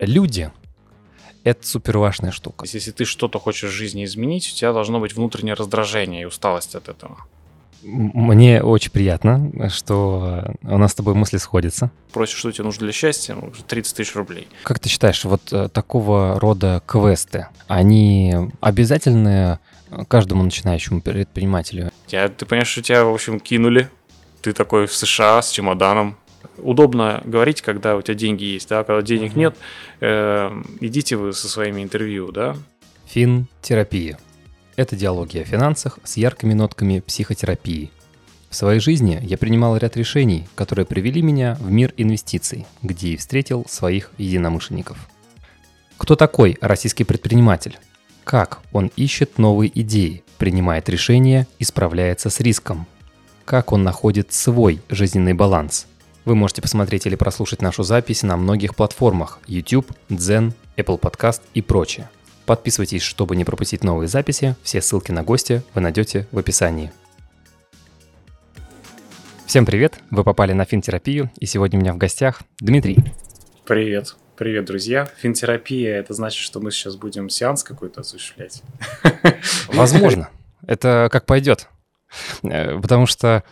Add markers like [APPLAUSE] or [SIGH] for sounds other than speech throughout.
Люди — это супер важная штука. Если ты что-то хочешь в жизни изменить, у тебя должно быть внутреннее раздражение и усталость от этого. Мне очень приятно, что у нас с тобой мысли сходятся. Просишь, что тебе нужно для счастья, ну, 30 тысяч рублей. Как ты считаешь, вот э, такого рода квесты, они обязательны каждому начинающему предпринимателю? Тебя, ты понимаешь, что тебя, в общем, кинули. Ты такой в США с чемоданом. Удобно говорить, когда у тебя деньги есть, да, когда денег Мгм. нет, э, идите вы со своими интервью, да. Финтерапия. Это диалоги о финансах с яркими нотками психотерапии. В своей жизни я принимал ряд решений, которые привели меня в мир инвестиций, где и встретил своих единомышленников. Кто такой российский предприниматель? Как он ищет новые идеи, принимает решения и справляется с риском? Как он находит свой жизненный баланс? Вы можете посмотреть или прослушать нашу запись на многих платформах YouTube, Zen, Apple Podcast и прочее. Подписывайтесь, чтобы не пропустить новые записи. Все ссылки на гостя вы найдете в описании. Всем привет! Вы попали на финтерапию, и сегодня у меня в гостях Дмитрий. Привет. Привет, друзья. Финтерапия, это значит, что мы сейчас будем сеанс какой-то осуществлять. Возможно. Это как пойдет. Э, Потому что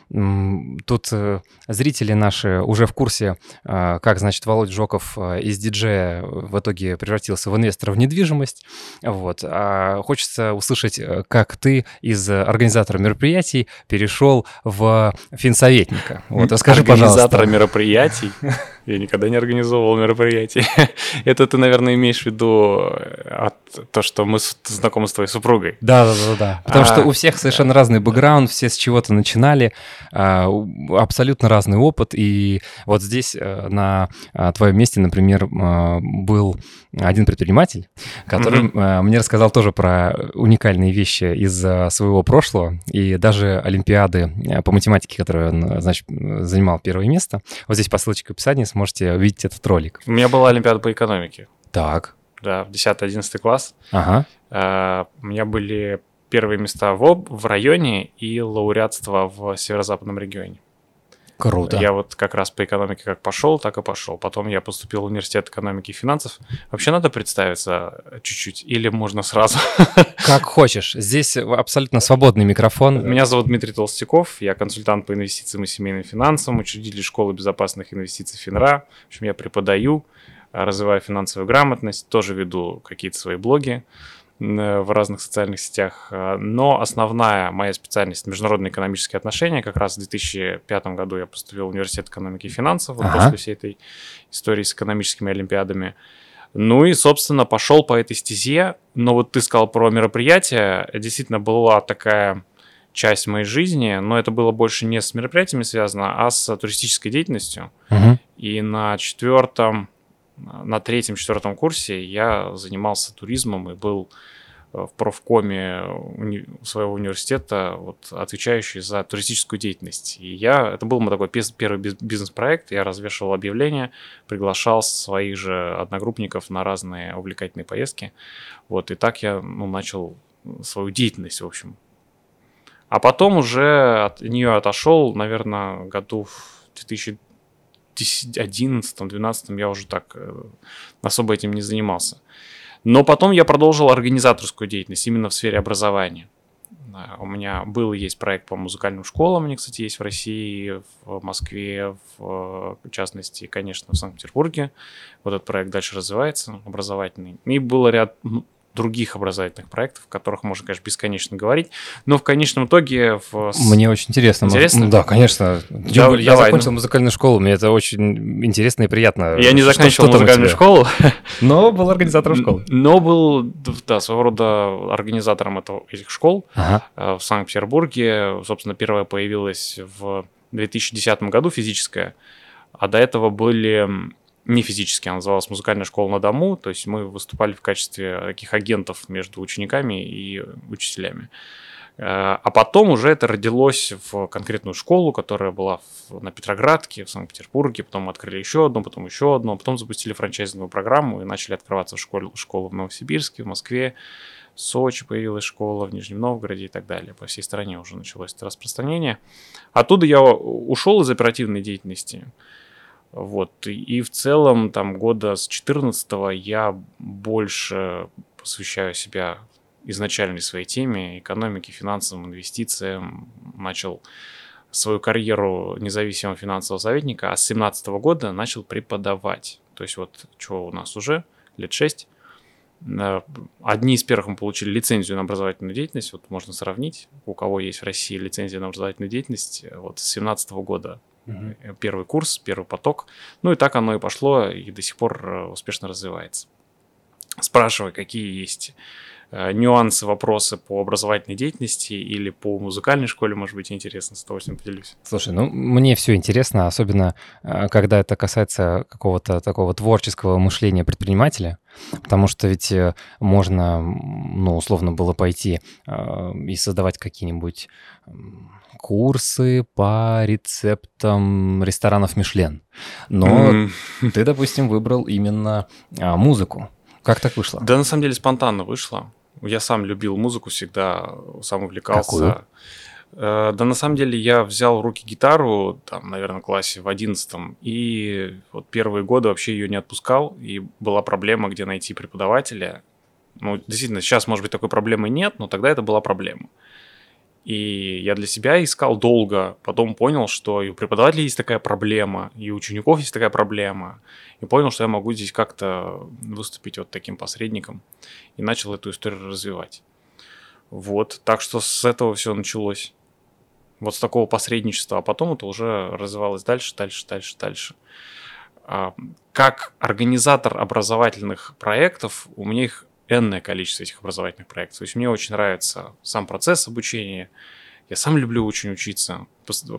тут э, зрители наши уже в курсе, э, как, значит, Володь Жоков из диджея в итоге превратился в инвестора в недвижимость. Вот. А хочется услышать, как ты из организатора мероприятий перешел в финсоветника. Вот, расскажи, Организатора пожалуйста. мероприятий. [LAUGHS] Я никогда не организовывал мероприятий. [LAUGHS] Это ты, наверное, имеешь в виду э, от то, что мы знакомы с твоей супругой. Да, да, да, да. Потому что А, у всех совершенно разный бэкграунд, все с чего-то начинали, а, абсолютно разный опыт. И вот здесь э, на а, твоем месте, например, а, был один предприниматель, который а, мне рассказал тоже про уникальные вещи из своего прошлого и даже Олимпиады по математике, которую он, значит, занимал первое место. Вот здесь по ссылочке в описании сможете увидеть этот ролик. У меня была Олимпиада по экономике. Так. Да, в 10-11 класс. Ага. Э, У меня были первые места в, об- в районе и лауреатство в северо-западном регионе. Круто. Я вот как раз по экономике как пошел, так и пошел. Потом я поступил в университет экономики и финансов. Вообще надо представиться чуть-чуть или можно сразу? [LAUGHS] Как хочешь. Здесь абсолютно свободный микрофон. Меня зовут Дмитрий Толстяков, я консультант по инвестициям и семейным финансам, учредитель школы безопасных инвестиций ФИНРА. В общем, я преподаю, развиваю финансовую грамотность, тоже веду какие-то свои блоги в разных социальных сетях. А, Но основная моя специальность международные экономические отношения. Как раз в 2005 году я поступил в университет экономики и финансов Ага. после всей этой истории с экономическими олимпиадами. Ну и, собственно, пошел по этой стезе. Но вот ты сказал про мероприятия. Действительно, была такая часть моей жизни, но это было больше не с мероприятиями связано, а с туристической деятельностью. Мгм. И на четвертом, на третьем-четвертом курсе я занимался туризмом и был э, в профкоме уни- своего университета, вот, отвечающий за туристическую деятельность. И я, это был мой такой первый биз- бизнес-проект, я развешивал объявления, приглашал своих же одногруппников на разные увлекательные поездки. Вот, и так я ну, начал свою деятельность, в общем. А потом уже от нее отошел, наверное, году в 2011-2012 я уже так э, особо этим не занимался. Но потом я продолжил организаторскую деятельность именно в сфере образования. У меня был и есть проект по музыкальным школам, они, кстати, есть в России, в Москве, в частности, конечно, в Санкт-Петербурге. Вот этот проект дальше развивается, образовательный. И был ряд других образовательных проектов, о которых можно, конечно, бесконечно говорить. Но в конечном итоге... В... Мне очень интересно. Интересно? Ну Да, конечно. Да, я давай, закончил ну. музыкальную школу, мне это очень интересно и приятно. Я не Что- заканчивал что музыкальную школу, Но был организатором школы. но был, да, своего рода организатором этого, этих школ. Ага. э, в Санкт-Петербурге. Собственно, первая появилась в 2010 году физическая, а до этого были не физические, она называлась «Музыкальная школа на дому», то есть мы выступали в качестве таких агентов между учениками и учителями. Э, А потом уже это родилось в конкретную школу, которая была в- на Петроградке, в Санкт-Петербурге, потом открыли еще одну, потом еще одну, потом запустили франчайзинговую программу и начали открываться школы, школы в Новосибирске, в Москве, в Сочи появилась школа, в Нижнем Новгороде и так далее. По всей стране уже началось это распространение. Оттуда я ушел из оперативной деятельности. Вот. И в целом, там, года с 14 я больше посвящаю себя изначальной своей теме, экономике, финансовым инвестициям. Начал свою карьеру независимого финансового советника, а с 17 года начал преподавать. То есть вот что у нас уже, лет 6. Э, одни из первых мы получили лицензию на образовательную деятельность, вот можно сравнить, у кого есть в России лицензия на образовательную деятельность, вот с 17 года угу. первый курс, первый поток. Ну и так оно и пошло, и до сих пор э, успешно развивается. Спрашивай, какие есть нюансы, вопросы по образовательной деятельности или по музыкальной школе, может быть, интересно, с удовольствием поделюсь. Слушай, ну мне все интересно, особенно э, когда это касается какого-то такого творческого мышления предпринимателя, потому что ведь э, можно, ну, условно было пойти и создавать какие-нибудь курсы по рецептам ресторанов Мишлен. Но mm. ты, допустим, выбрал именно а, музыку. Как так вышло? Да, на самом деле спонтанно вышло. Я сам любил музыку всегда, сам увлекался. Какую? Э, да, на самом деле я взял в руки гитару, там, наверное, в классе в одиннадцатом, и вот первые годы вообще ее не отпускал, и была проблема, где найти преподавателя. Ну, действительно, сейчас, может быть, такой проблемы нет, но тогда это была проблема. И я для себя искал долго, потом понял, что и у преподавателей есть такая проблема, и у учеников есть такая проблема. И понял, что я могу здесь как-то выступить вот таким посредником. И начал эту историю развивать. Вот, так что с этого все началось. Вот с такого посредничества, а потом это уже развивалось дальше, дальше, дальше, дальше. А, как организатор образовательных проектов, у меня их энное количество этих образовательных проектов. То есть мне очень нравится сам процесс обучения. Я сам люблю очень учиться.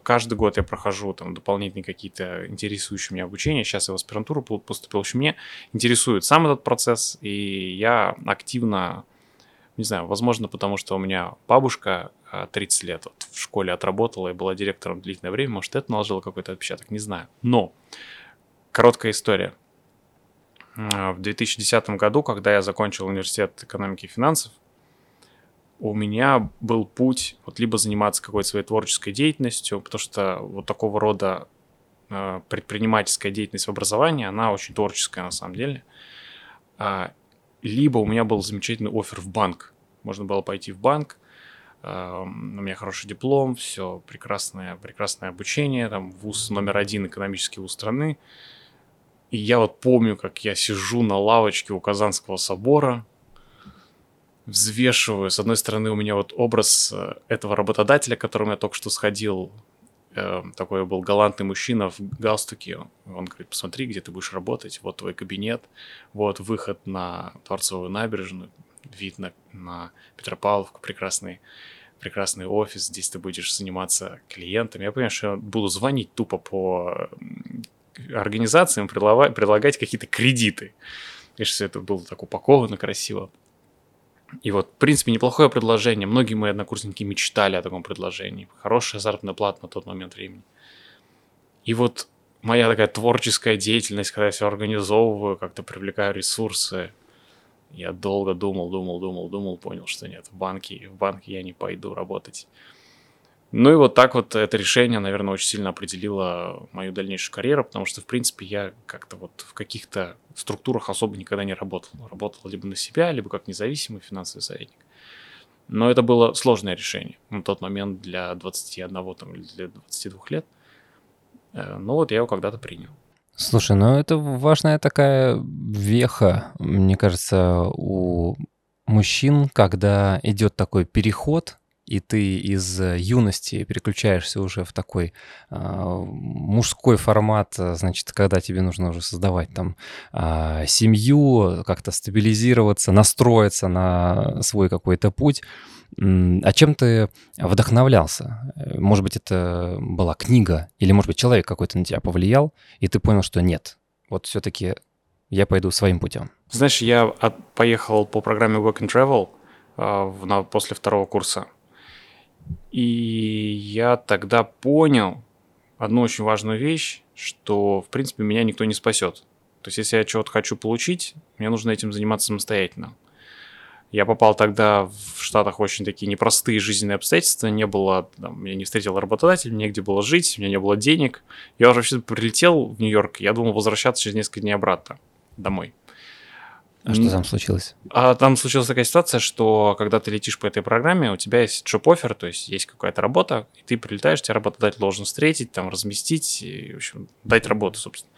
Каждый год я прохожу там дополнительные какие-то интересующие меня обучения. Сейчас я в аспирантуру поступил. В общем, мне интересует сам этот процесс, и я активно, не знаю, возможно, потому что у меня бабушка 30 а, лет вот в школе отработала и была директором длительное время, может, это наложило какой-то отпечаток, не знаю. Но короткая история. А, в 2010 году, когда я закончил университет экономики и финансов, у меня был путь вот либо заниматься какой-то своей творческой деятельностью, потому что вот такого рода э, предпринимательская деятельность в образовании, она очень творческая на самом деле. А, либо у меня был замечательный офер в банк. Можно было пойти в банк, у меня хороший диплом, все прекрасное, прекрасное обучение, там вуз номер один экономический вуз страны. И я вот помню, как я сижу на лавочке у Казанского собора, взвешиваю. С одной стороны, у меня вот образ э, этого работодателя, к которому я только что сходил. Э, такой был галантный мужчина в галстуке. Он говорит, посмотри, где ты будешь работать. Вот твой кабинет, вот выход на Творцовую набережную, вид на, на Петропавловку, прекрасный прекрасный офис, здесь ты будешь заниматься клиентами. Я понимаю, что я буду звонить тупо по организациям, предлагать какие-то кредиты. И что это было так упаковано красиво. И вот, в принципе, неплохое предложение. Многие мои однокурсники мечтали о таком предложении. Хорошая заработная плата на тот момент времени. И вот моя такая творческая деятельность, когда я все организовываю, как-то привлекаю ресурсы, я долго думал, думал, думал, думал, понял, что нет, в банке, в банке я не пойду работать. Ну и вот так вот это решение, наверное, очень сильно определило мою дальнейшую карьеру, потому что, в принципе, я как-то вот в каких-то структурах особо никогда не работал. Работал либо на себя, либо как независимый финансовый советник. Но это было сложное решение на тот момент для 21 там, или для 22 лет. Э, но вот я его когда-то принял. Слушай, ну это важная такая веха, мне кажется, у мужчин, когда идет такой переход и ты из э, юности переключаешься уже в такой э, мужской формат, э, значит, когда тебе нужно уже создавать там э, семью, как-то стабилизироваться, настроиться на свой какой-то путь. А чем ты вдохновлялся? Э, может быть, это была книга, или, может быть, человек какой-то на тебя повлиял, и ты понял, что нет, вот все-таки я пойду своим путем. Знаешь, я от, поехал по программе Work and Travel э, на, после второго курса и я тогда понял одну очень важную вещь, что, в принципе, меня никто не спасет. То есть, если я чего-то хочу получить, мне нужно этим заниматься самостоятельно. Я попал тогда в Штатах очень такие непростые жизненные обстоятельства. Не было, там, я не встретил работодателя, негде было жить, у меня не было денег. Я уже вообще прилетел в Нью-Йорк, я думал возвращаться через несколько дней обратно домой. А что там случилось? А там случилась такая ситуация, что когда ты летишь по этой программе, у тебя есть джоп-оффер, то есть есть какая-то работа, и ты прилетаешь, тебя работодатель должен встретить, там, разместить, и, в общем, дать работу, собственно.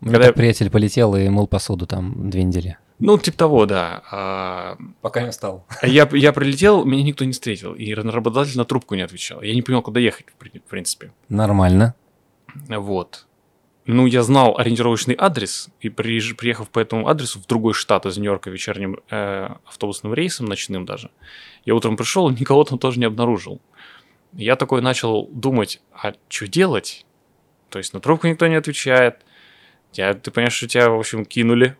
У меня когда... приятель полетел и мыл посуду там две недели. Ну, типа того, да. А... Пока не стал. Я, я прилетел, меня никто не встретил, и работодатель на трубку не отвечал. Я не понял, куда ехать, в принципе. Нормально. Вот. Ну, я знал ориентировочный адрес, и приехав по этому адресу в другой штат из Нью-Йорка вечерним э, автобусным рейсом, ночным даже, я утром пришел, [LAUGHS] никого там тоже не обнаружил. Я такой начал думать, а что делать? То есть на трубку никто не отвечает. Тебя, ты понимаешь, что тебя, в общем, кинули.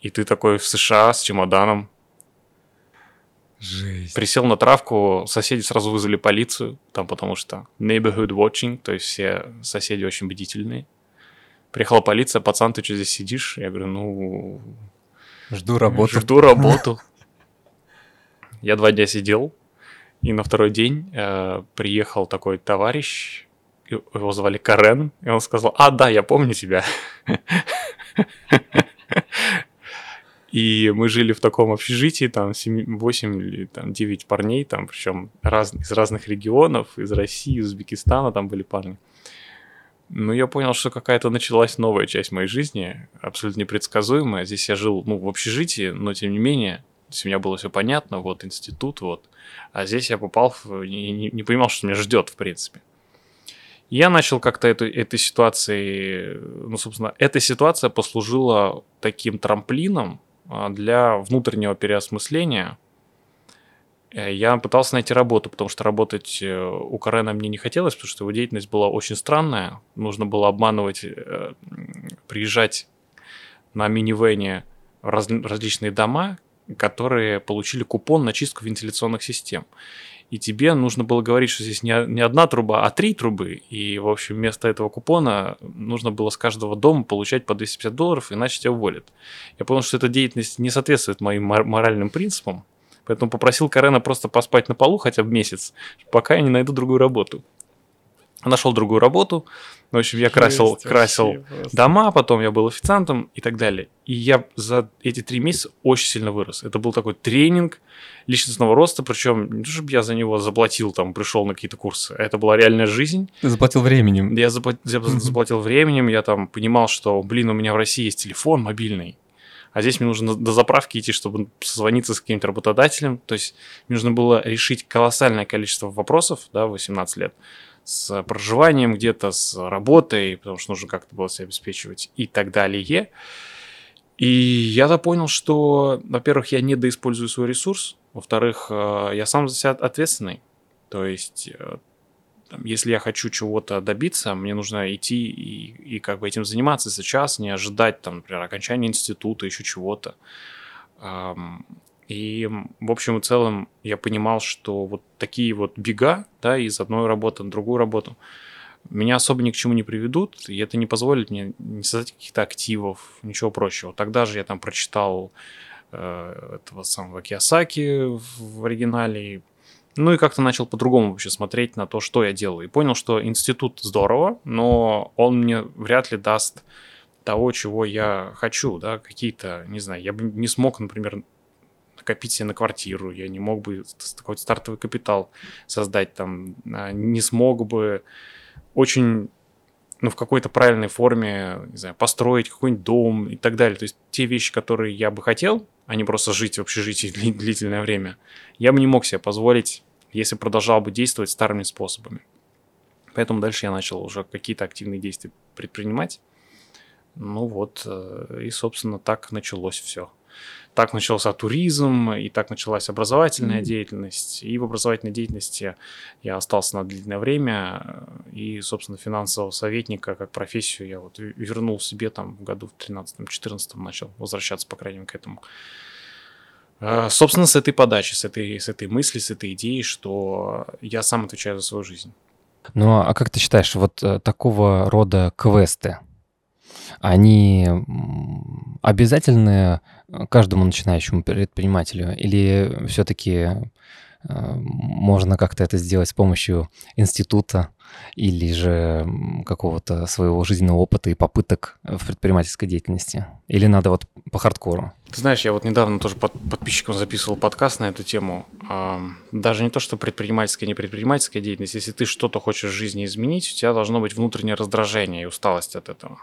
И ты такой в США с чемоданом. Жесть. Присел на травку, соседи сразу вызвали полицию, там потому что neighborhood watching, то есть все соседи очень бдительные. Приехала полиция, пацан, ты что здесь сидишь? Я говорю, ну... Жду работу. Жду работу. Я два дня сидел, и на второй день э, приехал такой товарищ, его звали Карен, и он сказал, а, да, я помню тебя. [LAUGHS] И мы жили в таком общежитии, там 7, 8 или там, 9 парней, там, причем раз, из разных регионов, из России, из Узбекистана там были парни. Но я понял, что какая-то началась новая часть моей жизни, абсолютно непредсказуемая. Здесь я жил, ну, в общежитии, но тем не менее, у меня было все понятно, вот институт, вот. А здесь я попал, в, не, не, не понимал, что меня ждет, в принципе. Я начал как-то эту, этой ситуации, ну, собственно, эта ситуация послужила таким трамплином для внутреннего переосмысления э, я пытался найти работу, потому что работать э, у Карена мне не хотелось, потому что его деятельность была очень странная. Нужно было обманывать, э, приезжать на минивене раз, различные дома, которые получили купон на чистку вентиляционных систем и тебе нужно было говорить, что здесь не, не одна труба, а три трубы. И, в общем, вместо этого купона нужно было с каждого дома получать по 250 долларов, иначе тебя уволят. Я понял, что эта деятельность не соответствует моим моральным принципам, поэтому попросил Карена просто поспать на полу хотя бы месяц, пока я не найду другую работу. Нашел другую работу, в общем, я красил, Жесть, красил дома, потом я был официантом и так далее. И я за эти три месяца очень сильно вырос. Это был такой тренинг личностного роста, причем не то, чтобы я за него заплатил, там, пришел на какие-то курсы. Это была реальная жизнь. Ты заплатил временем. Я заплатил, я заплатил временем, я там понимал, что, блин, у меня в России есть телефон мобильный, а здесь мне нужно до заправки идти, чтобы созвониться с каким-то работодателем. То есть мне нужно было решить колоссальное количество вопросов, да, 18 лет с проживанием где-то, с работой, потому что нужно как-то было себя обеспечивать и так далее. И я-то понял, что, во-первых, я не доиспользую свой ресурс, во-вторых, э, я сам за себя ответственный. То есть, э, если я хочу чего-то добиться, мне нужно идти и, и как бы этим заниматься сейчас, не ожидать, там, например, окончания института, еще чего-то. И, в общем и целом, я понимал, что вот такие вот бега, да, из одной работы на другую работу, меня особо ни к чему не приведут, и это не позволит мне не создать каких-то активов, ничего прочего. Тогда же я там прочитал э, этого самого Киосаки в оригинале, ну и как-то начал по-другому вообще смотреть на то, что я делаю. И понял, что институт здорово, но он мне вряд ли даст того, чего я хочу, да, какие-то, не знаю, я бы не смог, например, накопить себе на квартиру, я не мог бы такой стартовый капитал создать там, а, не смог бы очень ну, в какой-то правильной форме, не знаю, построить какой-нибудь дом и так далее. То есть те вещи, которые я бы хотел, а не просто жить в общежитии длительное время, я бы не мог себе позволить, если продолжал бы действовать старыми способами. Поэтому дальше я начал уже какие-то активные действия предпринимать. Ну вот, э, и, собственно, так началось все так начался туризм, и так началась образовательная mm-hmm. деятельность. И в образовательной деятельности я остался на длительное время. И, собственно, финансового советника как профессию я вот вернул себе там в году в 13-14 начал возвращаться, по крайней мере, к этому. А, собственно, с этой подачи, с этой, с этой мысли, с этой идеей, что я сам отвечаю за свою жизнь. Ну, а как ты считаешь, вот э, такого рода квесты, они обязательны каждому начинающему предпринимателю или все-таки можно как-то это сделать с помощью института или же какого-то своего жизненного опыта и попыток в предпринимательской деятельности? Или надо вот по хардкору? Ты знаешь, я вот недавно тоже под, подписчикам записывал подкаст на эту тему. Даже не то, что предпринимательская, не предпринимательская деятельность. Если ты что-то хочешь в жизни изменить, у тебя должно быть внутреннее раздражение и усталость от этого.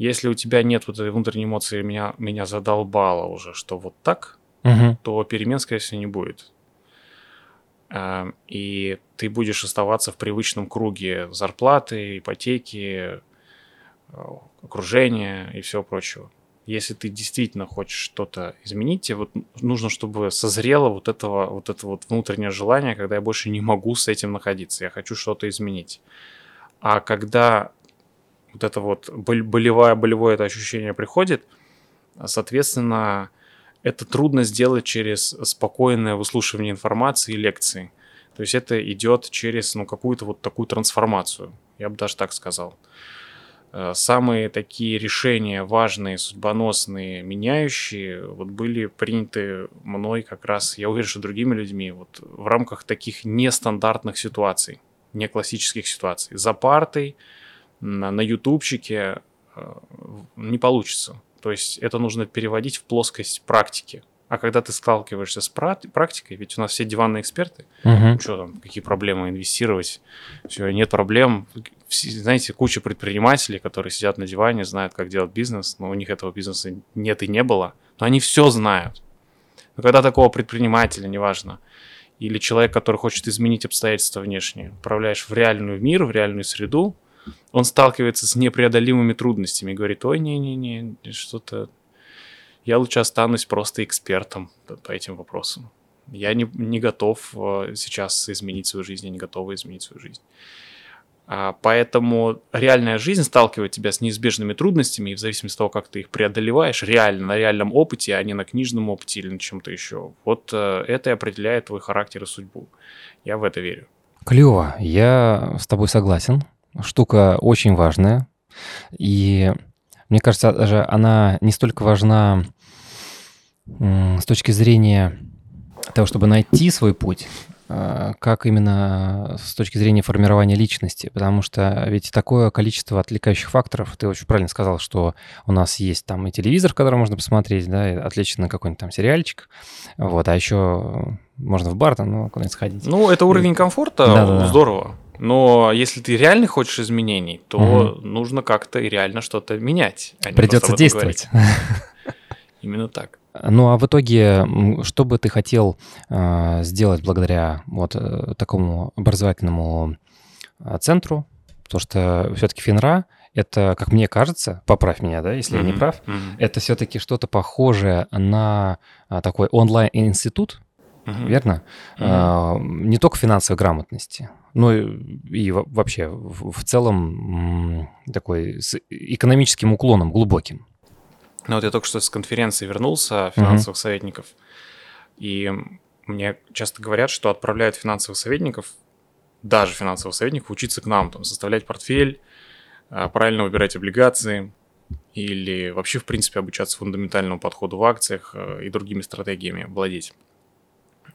Если у тебя нет вот этой внутренней эмоции, меня, меня задолбало уже, что вот так, угу. то перемен, скорее всего, не будет. Эм, и ты будешь оставаться в привычном круге зарплаты, ипотеки, э, окружения и всего прочего. Если ты действительно хочешь что-то изменить, тебе вот нужно, чтобы созрело вот этого вот это вот внутреннее желание, когда я больше не могу с этим находиться, я хочу что-то изменить. А когда вот это вот болевое, болевое это ощущение приходит, соответственно, это трудно сделать через спокойное выслушивание информации и лекции. То есть это идет через ну, какую-то вот такую трансформацию, я бы даже так сказал. Э, самые такие решения важные, судьбоносные, меняющие, вот были приняты мной как раз, я уверен, что другими людьми, вот в рамках таких нестандартных ситуаций, не классических ситуаций. За партой, на, на ютубчике э, не получится. То есть это нужно переводить в плоскость практики. А когда ты сталкиваешься с практикой, ведь у нас все диванные эксперты, угу. что там, какие проблемы инвестировать, все, нет проблем. Знаете, куча предпринимателей, которые сидят на диване, знают, как делать бизнес, но у них этого бизнеса нет и не было, но они все знают. Но когда такого предпринимателя, неважно, или человек, который хочет изменить обстоятельства внешние, отправляешь в реальный мир, в реальную среду, он сталкивается с непреодолимыми трудностями говорит, ой, не-не-не, что-то... Я лучше останусь просто экспертом по этим вопросам. Я не, не готов э, сейчас изменить свою жизнь, я не готова изменить свою жизнь. А, поэтому реальная жизнь сталкивает тебя с неизбежными трудностями, и в зависимости от того, как ты их преодолеваешь, реально, на реальном опыте, а не на книжном опыте или на чем-то еще, вот э, это и определяет твой характер и судьбу. Я в это верю. Клево, я с тобой согласен штука очень важная. И мне кажется, даже она не столько важна с точки зрения того, чтобы найти свой путь, а, как именно с точки зрения формирования личности, потому что ведь такое количество отвлекающих факторов, ты очень правильно сказал, что у нас есть там и телевизор, который можно посмотреть, да, отлично какой-нибудь там сериальчик, вот, а еще можно в бар там, ну, куда-нибудь сходить. Ну, это уровень комфорта, да, да, здорово. Но если ты реально хочешь изменений, то угу. нужно как-то реально что-то менять. А Придется действовать. Именно так. Ну а в итоге, что бы ты хотел э, сделать благодаря вот э, такому образовательному э, центру? Потому что все-таки Финра это, как мне кажется, поправь меня, да, если mm-hmm. я не прав, mm-hmm. это все-таки что-то похожее на а, такой онлайн-институт, mm-hmm. верно? Mm-hmm. А, не только финансовой грамотности, ну и вообще в целом такой с экономическим уклоном глубоким. Ну вот я только что с конференции вернулся финансовых mm-hmm. советников, и мне часто говорят, что отправляют финансовых советников, даже финансовых советников, учиться к нам, там, составлять портфель, а, правильно выбирать облигации или вообще, в принципе, обучаться фундаментальному подходу в акциях э, и другими стратегиями владеть.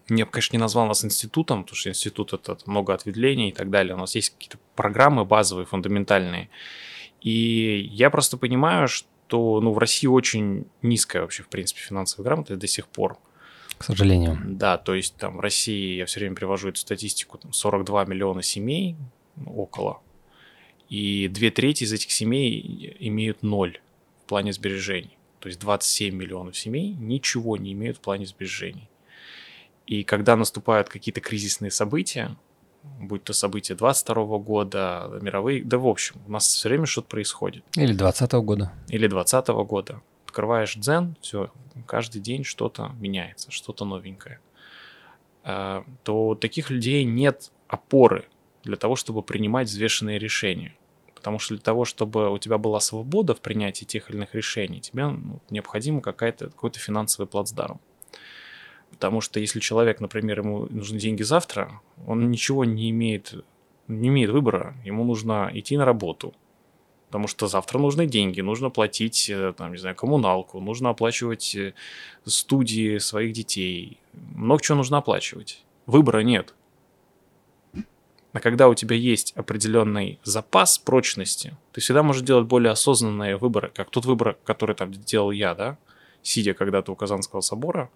Я бы, конечно, не назвал нас институтом, потому что институт это много ответвлений и так далее. У нас есть какие-то программы базовые, фундаментальные. И я просто понимаю, что ну, в России очень низкая вообще, в принципе, финансовая грамотность до сих пор. К сожалению. Да, то есть там в России, я все время привожу эту статистику, там 42 миллиона семей, ну, около, и две трети из этих семей имеют ноль в плане сбережений. То есть 27 миллионов семей ничего не имеют в плане сбережений. И когда наступают какие-то кризисные события, будь то события 22 года, мировые, да в общем, у нас все время что-то происходит. Или 20 года. Или 20 года. Открываешь дзен, все, каждый день что-то меняется, что-то новенькое. А, то у таких людей нет опоры для того, чтобы принимать взвешенные решения. Потому что для того, чтобы у тебя была свобода в принятии тех или иных решений, тебе ну, необходимо какая-то, какой-то финансовый плацдарм. Потому что если человек, например, ему нужны деньги завтра, он ничего не имеет, не имеет выбора. Ему нужно идти на работу, потому что завтра нужны деньги, нужно платить, э, там, не знаю, коммуналку, нужно оплачивать э, студии своих детей, много чего нужно оплачивать. Выбора нет. А когда у тебя есть определенный запас прочности, ты всегда можешь делать более осознанные выборы, как тот выбор, который там делал я, да, сидя когда-то у Казанского собора.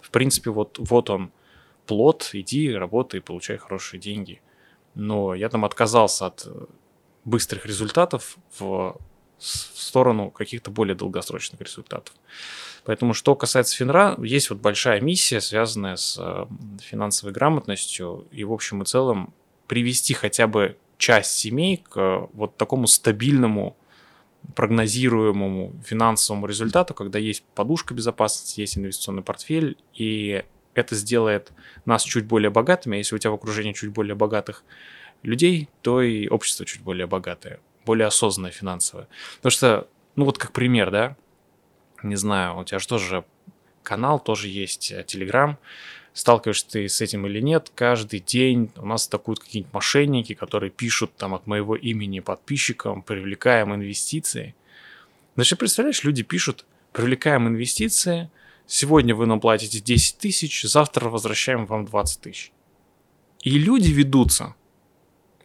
В принципе, вот, вот он, плод, иди, работай, получай хорошие деньги. Но я там отказался от э, быстрых результатов в, сторону каких-то более долгосрочных результатов. Поэтому, что касается Финра, есть вот большая миссия, связанная с э, финансовой грамотностью, и в общем и целом привести хотя бы часть семей к вот такому стабильному, прогнозируемому финансовому результату, когда есть подушка безопасности, есть инвестиционный портфель, и это сделает нас чуть более богатыми. А если у тебя в окружении чуть более богатых людей, то и общество чуть более богатое, более осознанное финансовое. Потому что, ну вот как пример, да, не знаю, у тебя же тоже канал, тоже есть Телеграм, сталкиваешься ты с этим или нет, каждый день у нас атакуют какие-нибудь мошенники, которые пишут там от моего имени подписчикам, привлекаем инвестиции. Значит, представляешь, люди пишут, привлекаем инвестиции, сегодня вы нам платите 10 тысяч, завтра возвращаем вам 20 тысяч. И люди ведутся.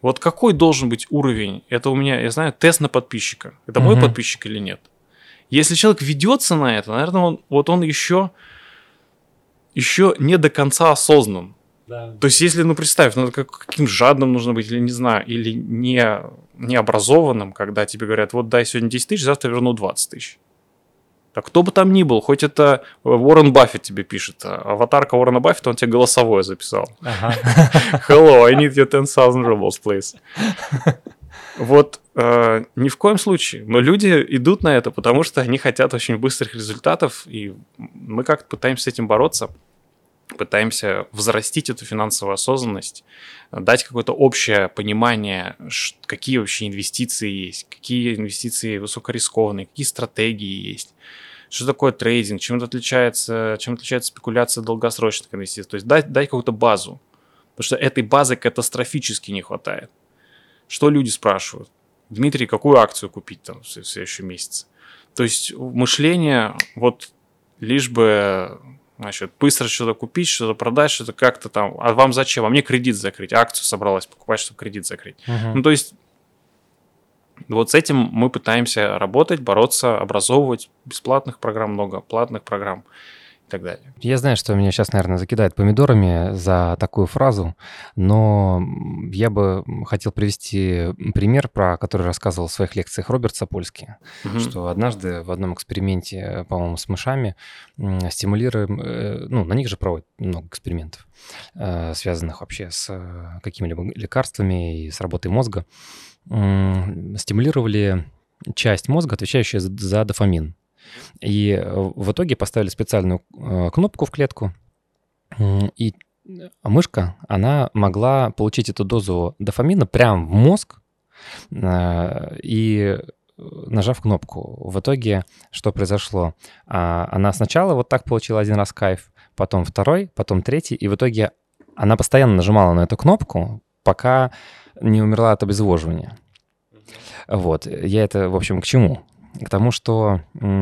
Вот какой должен быть уровень? Это у меня, я знаю, тест на подписчика. Это мой угу. подписчик или нет? Если человек ведется на это, наверное, он, вот он еще, еще не до конца осознан. Да. То есть, если, ну, представь, ну, как, каким жадным нужно быть, или не знаю, или не, необразованным, когда тебе говорят, вот дай сегодня 10 тысяч, завтра верну 20 тысяч. Так кто бы там ни был, хоть это Уоррен Баффет тебе пишет, а аватарка Уоррена Баффета, он тебе голосовое записал. Ага. [LAUGHS] Hello, I need your 10,000 rubles, please. Вот э, ни в коем случае. Но люди идут на это, потому что они хотят очень быстрых результатов, и мы как-то пытаемся с этим бороться, пытаемся взрастить эту финансовую осознанность, дать какое-то общее понимание, какие вообще инвестиции есть, какие инвестиции высокорискованные, какие стратегии есть что такое трейдинг, чем это отличается, чем отличается спекуляция долгосрочных инвестиций. То есть дать, дать какую-то базу. Потому что этой базы катастрофически не хватает. Что люди спрашивают? Дмитрий, какую акцию купить там в следующем месяце? То есть мышление вот лишь бы значит, быстро что-то купить, что-то продать, что-то как-то там. А вам зачем? А мне кредит закрыть. Акцию собралась покупать, чтобы кредит закрыть. Uh-huh. Ну, то есть вот с этим мы пытаемся работать, бороться, образовывать. Бесплатных программ много, платных программ так далее. Я знаю, что меня сейчас, наверное, закидают помидорами за такую фразу, но я бы хотел привести пример, про который рассказывал в своих лекциях Роберт Сапольский, угу. что однажды в одном эксперименте, по-моему, с мышами стимулируем, э, ну, на них же проводят много экспериментов, э, связанных вообще с э, какими-либо лекарствами и с работой мозга стимулировали часть мозга, отвечающую за дофамин. И э, в итоге поставили специальную э, кнопку в клетку, и мышка, она могла получить эту дозу дофамина прямо в мозг, э, и нажав кнопку. В итоге что произошло? А, она сначала вот так получила один раз кайф, потом второй, потом третий, и в итоге она постоянно нажимала на эту кнопку, пока не умерла от обезвоживания. Вот, я это, в общем, к чему? К тому, что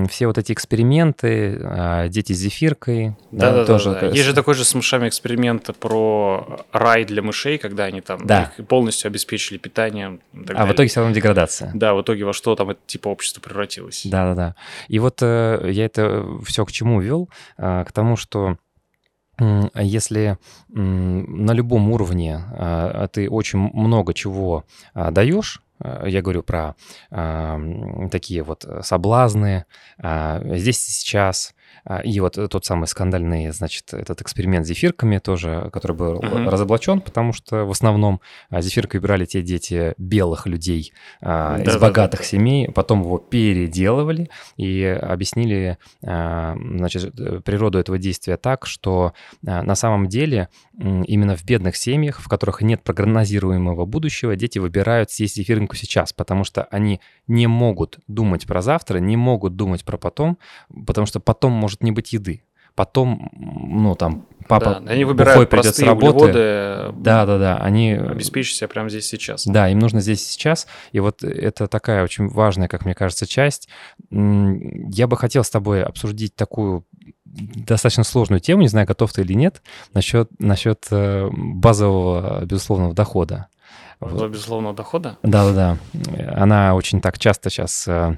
все вот эти эксперименты, а, дети с зефиркой, да, да, тоже. Да, да. Есть же такой же с мышами эксперимент про рай для мышей, когда они там да. их полностью обеспечили питанием. а далее. в итоге все равно деградация. Да, в итоге во что там это типа общество превратилось. Да, да, да. И вот э, я это все к чему вел? Э, к тому, что если на любом уровне а, ты очень много чего а, даешь, а, я говорю про такие вот соблазны здесь и сейчас, и вот тот самый скандальный, значит, этот эксперимент с зефирками тоже, который был uh-huh. разоблачен, потому что в основном а, зефиркой брали те дети белых людей да, из богатых да, да. семей, потом его переделывали и объяснили, значит, природу этого действия так, что на самом деле именно в бедных семьях, в которых нет прогнозируемого будущего, дети выбирают съесть зефиринку сейчас, потому что они не могут думать про завтра, не могут думать про потом, потому что потом может не быть еды. потом, ну, там, папа да, они выбирают придет с работы. Да, да, да, они... Обеспечить себя прямо здесь сейчас. Да, им нужно здесь сейчас, и вот это такая очень важная, как мне кажется, часть. Я бы хотел с тобой обсудить такую достаточно сложную тему, не знаю, готов ты или нет, насчет, насчет э, базового безусловного дохода. Базового безусловного дохода? Да-да-да. Она очень так часто сейчас э,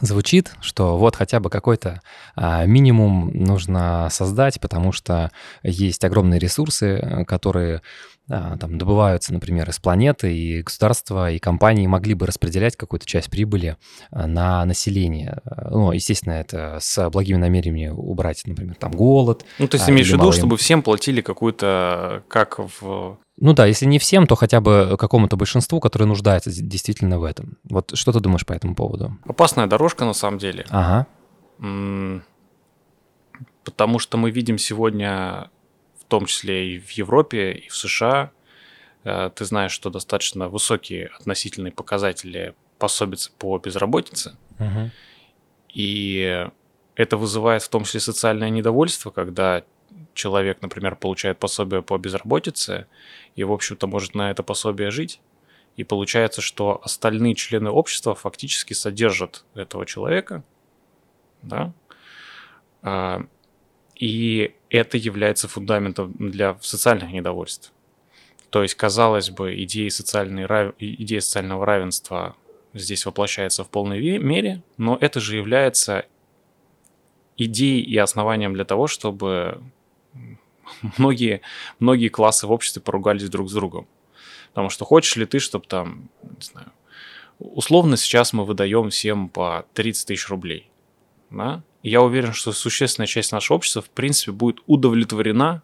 звучит, что вот хотя бы какой-то а, минимум нужно создать, потому что есть огромные ресурсы, которые а, там добываются, например, из планеты, и государства, и компании могли бы распределять какую-то часть прибыли а, на население. Ну, естественно, это с благими намерениями убрать, например, там голод. Ну, то есть а, имеешь в виду, чтобы всем платили какую-то, как в... Ну да, если не всем, то хотя бы какому-то большинству, которое нуждается действительно в этом. Вот что ты думаешь по этому поводу? Опасная дорожка, на самом деле. Ага. Потому что мы видим сегодня том числе и в Европе, и в США. Э, ты знаешь, что достаточно высокие относительные показатели пособицы по безработице. Угу. И это вызывает в том числе социальное недовольство, когда человек, например, получает пособие по безработице и, в общем-то, может на это пособие жить. И получается, что остальные члены общества фактически содержат этого человека, да, а, и это является фундаментом для социальных недовольств. То есть, казалось бы, идея, социальной, идея социального равенства здесь воплощается в полной мере, но это же является идеей и основанием для того, чтобы многие, многие классы в обществе поругались друг с другом. Потому что хочешь ли ты, чтобы там, не знаю, условно сейчас мы выдаем всем по 30 тысяч рублей, да? я уверен, что существенная часть нашего общества, в принципе, будет удовлетворена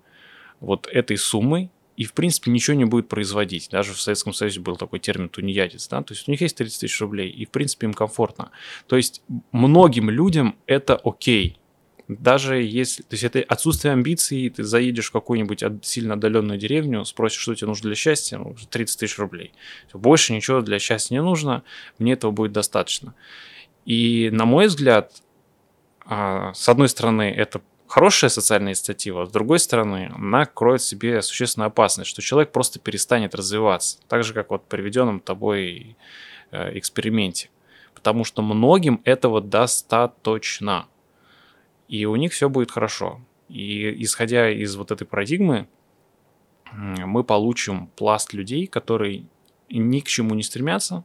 вот этой суммой, и, в принципе, ничего не будет производить. Даже в Советском Союзе был такой термин тунеядец, да, то есть у них есть 30 тысяч рублей, и, в принципе, им комфортно. То есть многим людям это окей. Даже если, то есть это отсутствие амбиций, ты заедешь в какую-нибудь сильно отдаленную деревню, спросишь, что тебе нужно для счастья, ну, 30 тысяч рублей. Больше ничего для счастья не нужно, мне этого будет достаточно. И, на мой взгляд, с одной стороны, это хорошая социальная инициатива, с другой стороны, она кроет в себе существенную опасность, что человек просто перестанет развиваться, так же, как вот приведенном тобой э, эксперименте. Потому что многим этого достаточно. И у них все будет хорошо. И исходя из вот этой парадигмы, мы получим пласт людей, которые ни к чему не стремятся,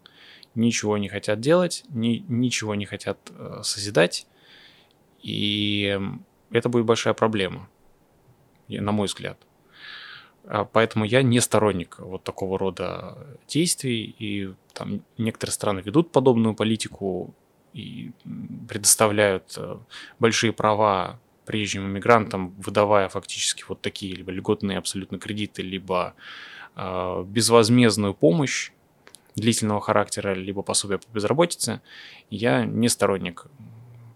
ничего не хотят делать, ни, ничего не хотят э, созидать, и это будет большая проблема, на мой взгляд. А поэтому я не сторонник вот такого рода действий, и там некоторые страны ведут подобную политику и предоставляют э, большие права приезжим иммигрантам, выдавая фактически вот такие либо льготные абсолютно кредиты, либо э, безвозмездную помощь длительного характера, либо пособие по безработице. Я не сторонник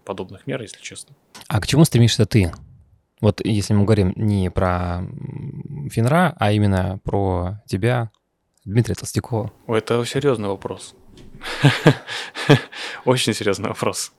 подобных мер, если честно. А к чему стремишься ты? Вот если мы говорим не про Финра, а именно про тебя, Дмитрия Толстякова. Это серьезный вопрос. [LAUGHS] Очень серьезный вопрос.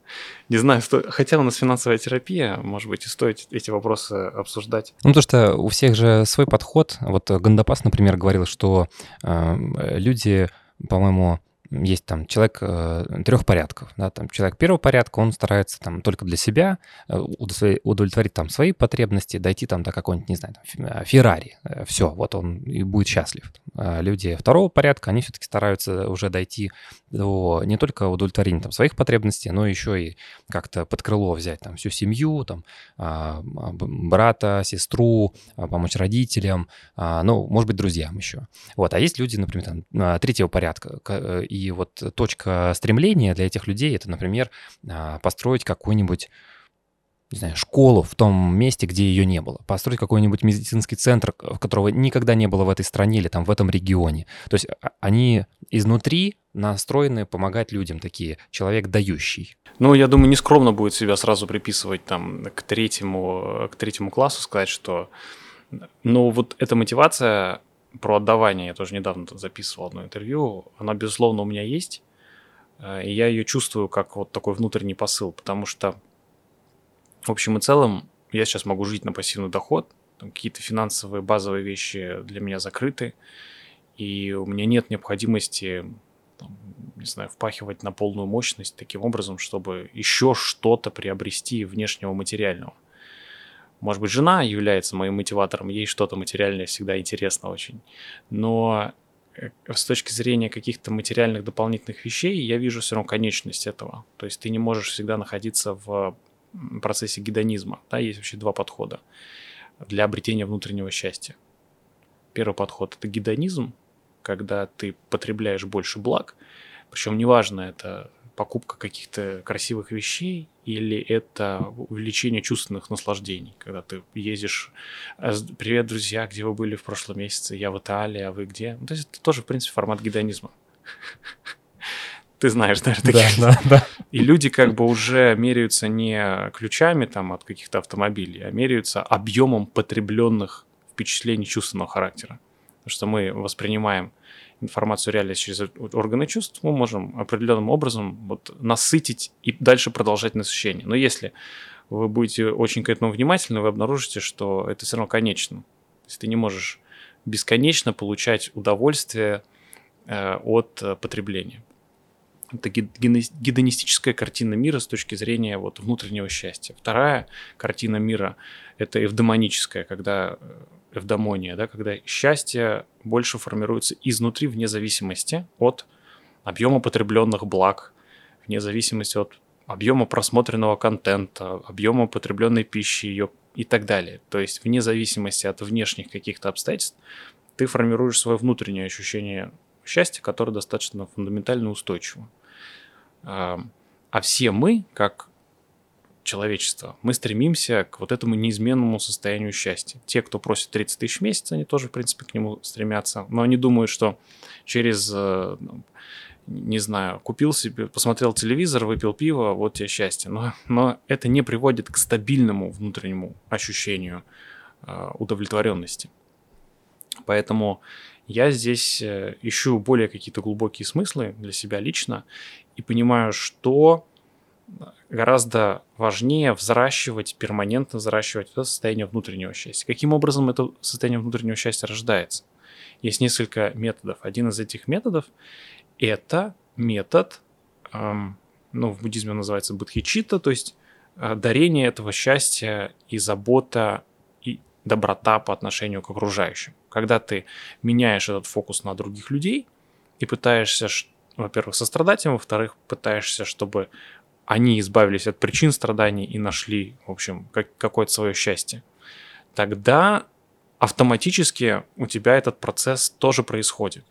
Не знаю, сто... хотя у нас финансовая терапия, может быть, и стоит эти вопросы обсуждать. Ну, то что у всех же свой подход. Вот Гандапас, например, говорил, что э, люди, по-моему, есть там человек э, трех порядков, да, там человек первого порядка, он старается там только для себя э, удовлетворить там свои потребности, дойти там до какой-нибудь, не знаю, там, Феррари, э, все, вот он и будет счастлив. А люди второго порядка, они все-таки стараются уже дойти до не только удовлетворения там своих потребностей, но еще и как-то под крыло взять там всю семью, там а, брата, сестру, а, помочь родителям, ну, может быть, друзьям еще. Вот, а есть люди, например, там третьего порядка, и вот точка стремления для этих людей это, например, а, построить какую-нибудь не знаю, школу в том месте, где ее не было, построить какой-нибудь медицинский центр, которого никогда не было в этой стране или там в этом регионе. То есть а, они изнутри настроены помогать людям, такие человек дающий. Ну, я думаю, нескромно будет себя сразу приписывать там к третьему, к третьему классу, сказать, что ну вот эта мотивация, про отдавание, я тоже недавно записывал одно интервью, она, безусловно, у меня есть, э, и я ее чувствую как вот такой внутренний посыл, потому что, в общем и целом, я сейчас могу жить на пассивный доход, какие-то финансовые базовые вещи для меня закрыты, и у меня нет необходимости, там, не знаю, впахивать на полную мощность таким образом, чтобы еще что-то приобрести внешнего материального. Может быть, жена является моим мотиватором, ей что-то материальное всегда интересно очень. Но э, с точки зрения каких-то материальных дополнительных вещей, я вижу все равно конечность этого. То есть ты не можешь всегда находиться в процессе гедонизма. Да, есть вообще два подхода для обретения внутреннего счастья. Первый подход – это гедонизм, когда ты потребляешь больше благ, причем неважно, это покупка каких-то красивых вещей или это увеличение чувственных наслаждений, когда ты ездишь, «А, привет, друзья, где вы были в прошлом месяце, я в Италии, а вы где? Ну, то есть это тоже, в принципе, формат гедонизма. [LAUGHS] Ты знаешь, наверное, таких. Да, да, да. И люди как бы уже меряются не ключами там от каких-то автомобилей, а меряются объемом потребленных впечатлений чувственного характера. Потому что мы воспринимаем информацию реально через органы чувств, мы можем определенным образом вот насытить и дальше продолжать насыщение. Но если вы будете очень к этому внимательны, вы обнаружите, что это все равно конечно. То есть ты не можешь бесконечно получать удовольствие э, от э, потребления. Это гедонистическая картина мира с точки зрения вот внутреннего счастья. Вторая картина мира – это эвдемоническая, когда э, эвдомония, да, когда счастье больше формируется изнутри вне зависимости от объема потребленных благ, вне зависимости от объема просмотренного контента, объема потребленной пищи ее и так далее. То есть вне зависимости от внешних каких-то обстоятельств ты формируешь свое внутреннее ощущение счастья, которое достаточно фундаментально устойчиво. А все мы, как человечества. Мы стремимся к вот этому неизменному состоянию счастья. Те, кто просит 30 тысяч в месяц, они тоже, в принципе, к нему стремятся. Но они думают, что через, э, ну, не знаю, купил себе, посмотрел телевизор, выпил пиво, вот тебе счастье. Но, но это не приводит к стабильному внутреннему ощущению э, удовлетворенности. Поэтому я здесь э, ищу более какие-то глубокие смыслы для себя лично и понимаю, что гораздо важнее взращивать, перманентно взращивать это состояние внутреннего счастья. Каким образом это состояние внутреннего счастья рождается? Есть несколько методов. Один из этих методов – это метод, эм, ну, в буддизме он называется будхичита, то есть э, дарение этого счастья и забота и доброта по отношению к окружающим. Когда ты меняешь этот фокус на других людей и пытаешься, во-первых, сострадать им, во-вторых, пытаешься, чтобы они избавились от причин страданий и нашли, в общем, как, какое-то свое счастье, тогда автоматически у тебя этот процесс тоже происходит.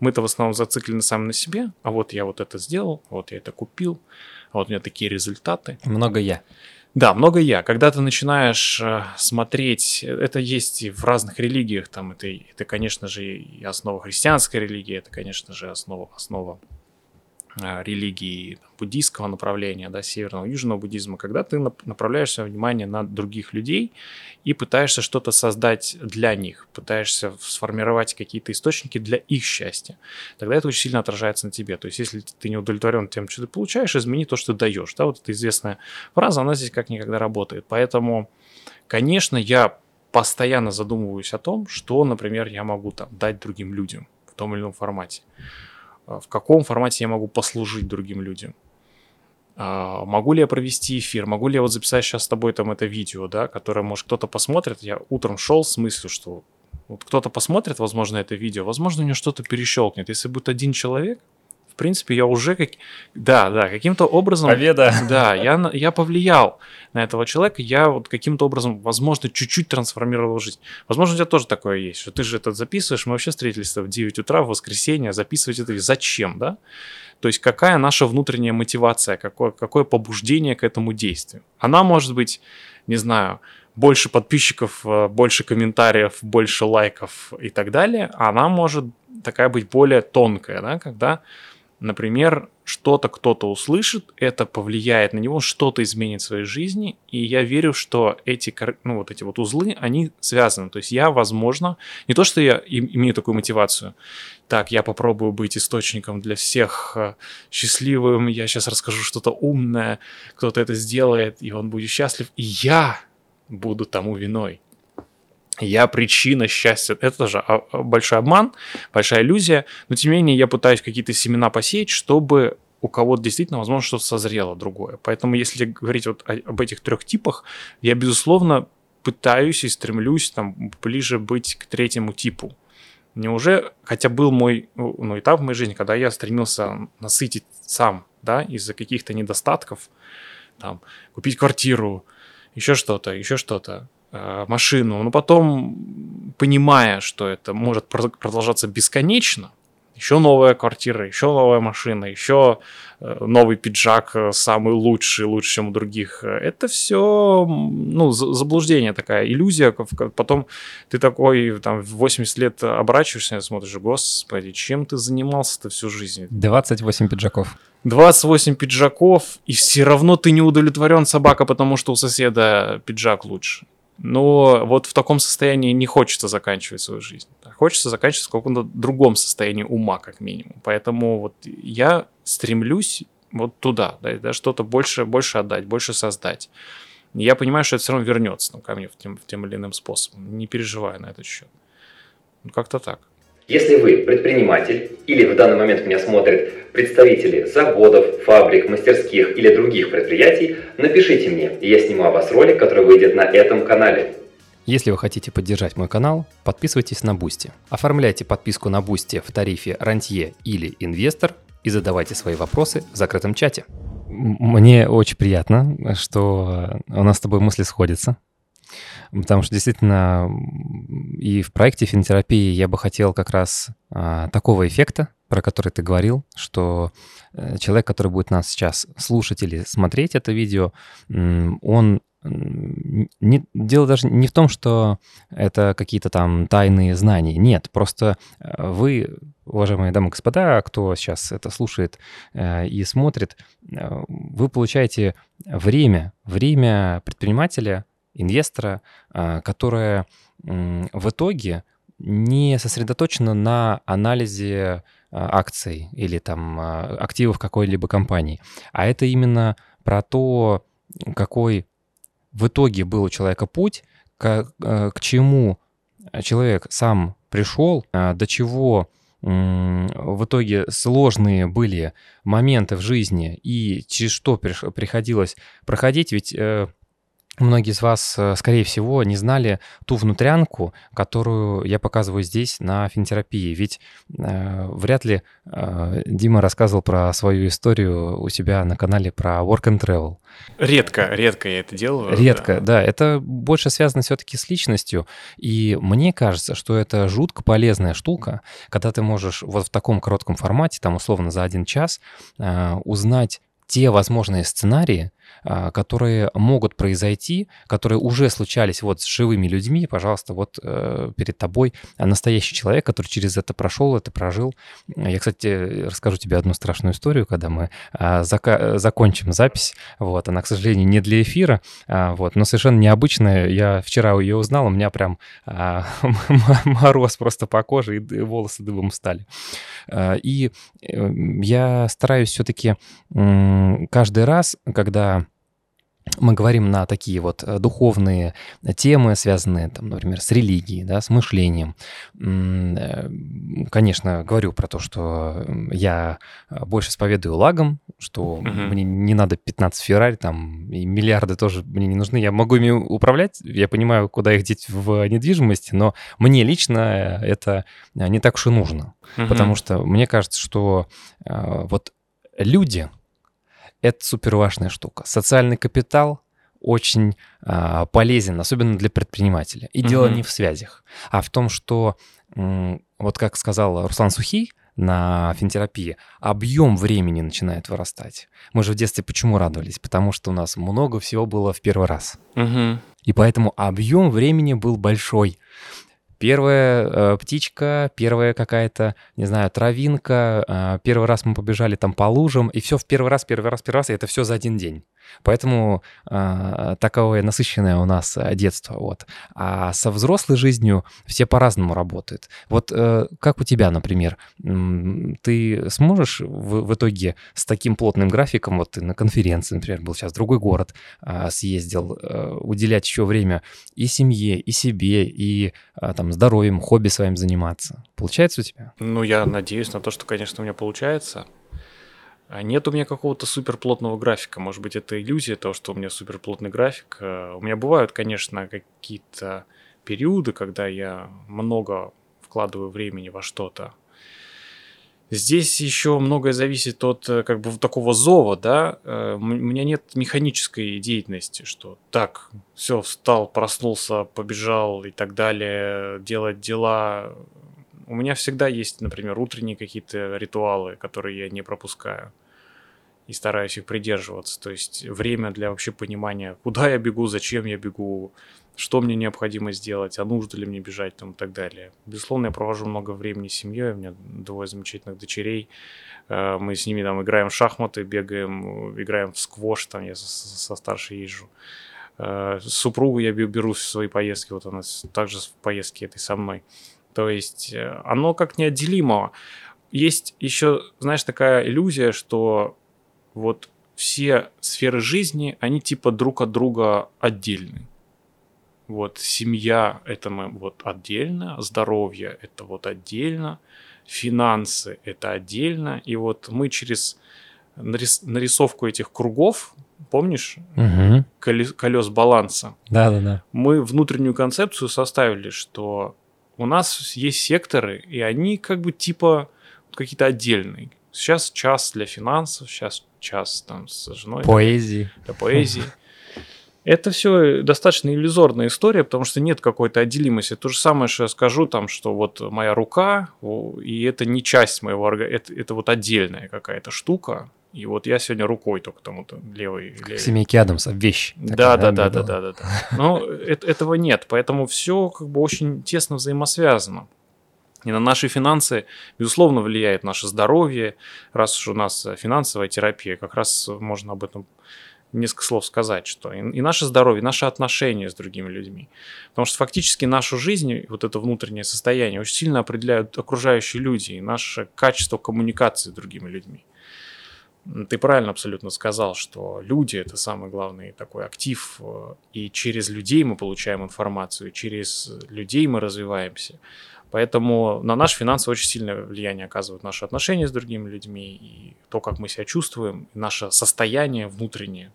Мы-то в основном зациклены сами на себе, а вот я вот это сделал, вот я это купил, а вот у меня такие результаты. Много я. Да, много я. Когда ты начинаешь э, смотреть, это есть и в разных религиях, там это, это конечно же, и основа христианской религии, это, конечно же, основа, основа а, религии буддийского направления, да, северного, южного буддизма, когда ты направляешь свое внимание на других людей и пытаешься что-то создать для них, пытаешься сформировать какие-то источники для их счастья, тогда это очень сильно отражается на тебе. То есть, если ты не удовлетворен тем, что ты получаешь, измени то, что ты даешь. Да, вот эта известная фраза, она здесь как никогда работает. Поэтому, конечно, я постоянно задумываюсь о том, что, например, я могу там дать другим людям в том или ином формате. А, в каком формате я могу послужить другим людям. А, могу ли я провести эфир, могу ли я вот записать сейчас с тобой там это видео, да, которое, может, кто-то посмотрит. Я утром шел с мыслью, что вот кто-то посмотрит, возможно, это видео, возможно, у него что-то перещелкнет. Если будет один человек, в принципе, я уже как... Да, да, каким-то образом... Победа! Да, я, я повлиял на этого человека, я вот каким-то образом, возможно, чуть-чуть трансформировал жизнь. Возможно, у тебя тоже такое есть, что ты же это записываешь, мы вообще встретились в 9 утра в воскресенье, записывать это зачем, да? То есть какая наша внутренняя мотивация, какое, какое побуждение к этому действию? Она может быть, не знаю, больше подписчиков, э, больше комментариев, больше лайков и так далее. Она может такая быть более тонкая, да, когда Например, что-то кто-то услышит, это повлияет на него, что-то изменит в своей жизни, и я верю, что эти, ну, вот эти вот узлы, они связаны. То есть я, возможно, не то, что я имею такую мотивацию, так, я попробую быть источником для всех э, счастливым, я сейчас расскажу что-то умное, кто-то это сделает, и он будет счастлив, и я буду тому виной. Я причина счастья. Это же большой обман, большая иллюзия. Но тем не менее я пытаюсь какие-то семена посеять, чтобы у кого-то действительно, возможно, что-то созрело другое. Поэтому, если говорить вот об этих трех типах, я, безусловно, пытаюсь и стремлюсь там ближе быть к третьему типу. Мне уже, хотя был мой ну, этап в моей жизни, когда я стремился насытить сам, да, из-за каких-то недостатков, там, купить квартиру, еще что-то, еще что-то, машину, но потом, понимая, что это может продолжаться бесконечно, еще новая квартира, еще новая машина, еще э, новый пиджак э, самый лучший, лучше, чем у других. Это все, ну, заблуждение такая, иллюзия. Потом ты такой, там, в 80 лет оборачиваешься и смотришь, господи, чем ты занимался-то всю жизнь? 28 пиджаков. 28 пиджаков, и все равно ты не удовлетворен собака, потому что у соседа пиджак лучше. Но вот в таком состоянии не хочется заканчивать свою жизнь. Хочется заканчивать в каком-то другом состоянии ума, как минимум. Поэтому вот я стремлюсь вот туда, да, да что-то больше, больше отдать, больше создать. Я понимаю, что это все равно вернется ну, ко мне в тем, в тем или иным способом. Не переживаю на этот счет. Ну, как-то так. Если вы предприниматель или в данный момент меня смотрят представители заводов, фабрик, мастерских или других предприятий, напишите мне, и я сниму о вас ролик, который выйдет на этом канале. Если вы хотите поддержать мой канал, подписывайтесь на Boosty. Оформляйте подписку на Boosty в тарифе «Рантье» или «Инвестор» и задавайте свои вопросы в закрытом чате. Мне очень приятно, что у нас с тобой мысли сходятся. Потому что действительно и в проекте финотерапии я бы хотел как раз а, такого эффекта, про который ты говорил, что э, человек, который будет нас сейчас слушать или смотреть это видео, он не, дело даже не в том, что это какие-то там тайные знания. Нет, просто э, вы, уважаемые дамы и господа, кто сейчас это слушает э, и смотрит, э, вы получаете время, время предпринимателя, инвестора, а, которое в итоге не сосредоточено на анализе а, акций или там а, активов какой-либо компании, а это именно про то, какой в итоге был у человека путь, к, к чему человек сам пришел, до чего в итоге сложные были моменты в жизни и через что приходилось проходить, ведь э, Многие из вас, э, скорее всего, не знали ту внутрянку, которую я показываю здесь на финтерапии. Ведь э, вряд ли э, Дима рассказывал про свою историю у себя на канале про Work and Travel. Редко, редко я это делаю. Редко, да. да. Это больше связано все-таки с личностью. И мне кажется, что это жутко полезная штука, когда ты можешь вот в таком коротком формате, там условно за один час, э, узнать те возможные сценарии, которые могут произойти, которые уже случались вот с живыми людьми, пожалуйста, вот э, перед тобой настоящий человек, который через это прошел, это прожил. Я, кстати, расскажу тебе одну страшную историю, когда мы а, зака- закончим запись, вот, она, к сожалению, не для эфира, а, вот, но совершенно необычная. Я вчера ее узнал, у меня прям [LAUGHS] мороз просто по коже, и волосы дыбом стали. И э, я стараюсь все-таки каждый раз, когда мы говорим на такие вот э, духовные темы, связанные, там, например, с религией, да, с мышлением. Э, конечно, говорю про то, что я э, больше исповедую лагом, что uh-huh. мне не надо 15 Феррари, там, и миллиарды тоже мне не нужны. Я могу ими управлять, я понимаю, куда их деть в недвижимости, но мне лично это не так уж и нужно. Uh-huh. Потому что мне кажется, что вот люди, это супер важная штука. Социальный капитал очень а, полезен, особенно для предпринимателя. И угу. дело не в связях, а в том, что, вот как сказал Руслан Сухий на финтерапии, объем времени начинает вырастать. Мы же в детстве почему радовались? Потому что у нас много всего было в первый раз. Угу. И поэтому объем времени был большой. Первая э, птичка, первая какая-то, не знаю, травинка, э, первый раз мы побежали там по лужам, и все в первый раз, первый раз, первый раз, и это все за один день. Поэтому э, таковое насыщенное у нас э, детство. Вот. А со взрослой жизнью все по-разному работают. Вот э, как у тебя, например, ты сможешь в, в итоге с таким плотным графиком, вот ты на конференции, например, был сейчас другой город, э, съездил, э, уделять еще время и семье, и себе, и э, там здоровьем, хобби своим заниматься? Получается у тебя? Ну, я надеюсь на то, что, конечно, у меня получается. А нет у меня какого-то суперплотного графика. Может быть, это иллюзия того, что у меня суперплотный график. Э, у меня бывают, конечно, какие-то периоды, когда я много вкладываю времени во что-то. Здесь еще многое зависит от э, как бы такого зова, да. Э, у меня нет механической деятельности, что так, все, встал, проснулся, побежал и так далее, делать дела. У меня всегда есть, например, утренние какие-то ритуалы, которые я не пропускаю. И стараюсь их придерживаться. То есть время для вообще понимания, куда я бегу, зачем я бегу, что мне необходимо сделать, а нужно ли мне бежать там и так далее. Безусловно, я провожу много времени с семьей, у меня двое замечательных дочерей. Э, мы с ними там играем в шахматы, бегаем, играем в сквош, там я со, старшей езжу. Э, супругу я беру в свои поездки, вот она также в поездке этой со мной. То есть э, оно как неотделимо. Есть еще, знаешь, такая иллюзия, что вот все сферы жизни, они типа друг от друга отдельны. Вот семья это мы вот отдельно, здоровье это вот отдельно, финансы это отдельно. И вот мы через нарис, нарисовку этих кругов, помнишь, угу. колес, колес баланса, да, да, да. мы внутреннюю концепцию составили, что у нас есть секторы, и они как бы типа какие-то отдельные. Сейчас час для финансов, сейчас час там с женой. Поэзии. Для поэзии. Это все достаточно иллюзорная история, потому что нет какой-то отделимости. То же самое, что я скажу, там, что вот моя рука, и это не часть моего организма, это, это вот отдельная какая-то штука. И вот я сегодня рукой только тому-то левой. левой. Семейки Адамса, вещь. Да, да, да, да, да, да, да. Но это, этого нет, поэтому все как бы очень тесно взаимосвязано. И на наши финансы, безусловно, влияет наше здоровье. Раз уж у нас финансовая терапия, как раз можно об этом несколько слов сказать, что и, и наше здоровье, и наши отношения с другими людьми. Потому что фактически нашу жизнь, вот это внутреннее состояние, очень сильно определяют окружающие люди и наше качество коммуникации с другими людьми. Ты правильно абсолютно сказал, что люди это самый главный такой актив, э, и через людей мы получаем информацию, через людей мы развиваемся. Поэтому на наш финансы очень сильное влияние оказывают наши отношения с другими людьми, и то, как мы себя чувствуем, и наше состояние внутреннее.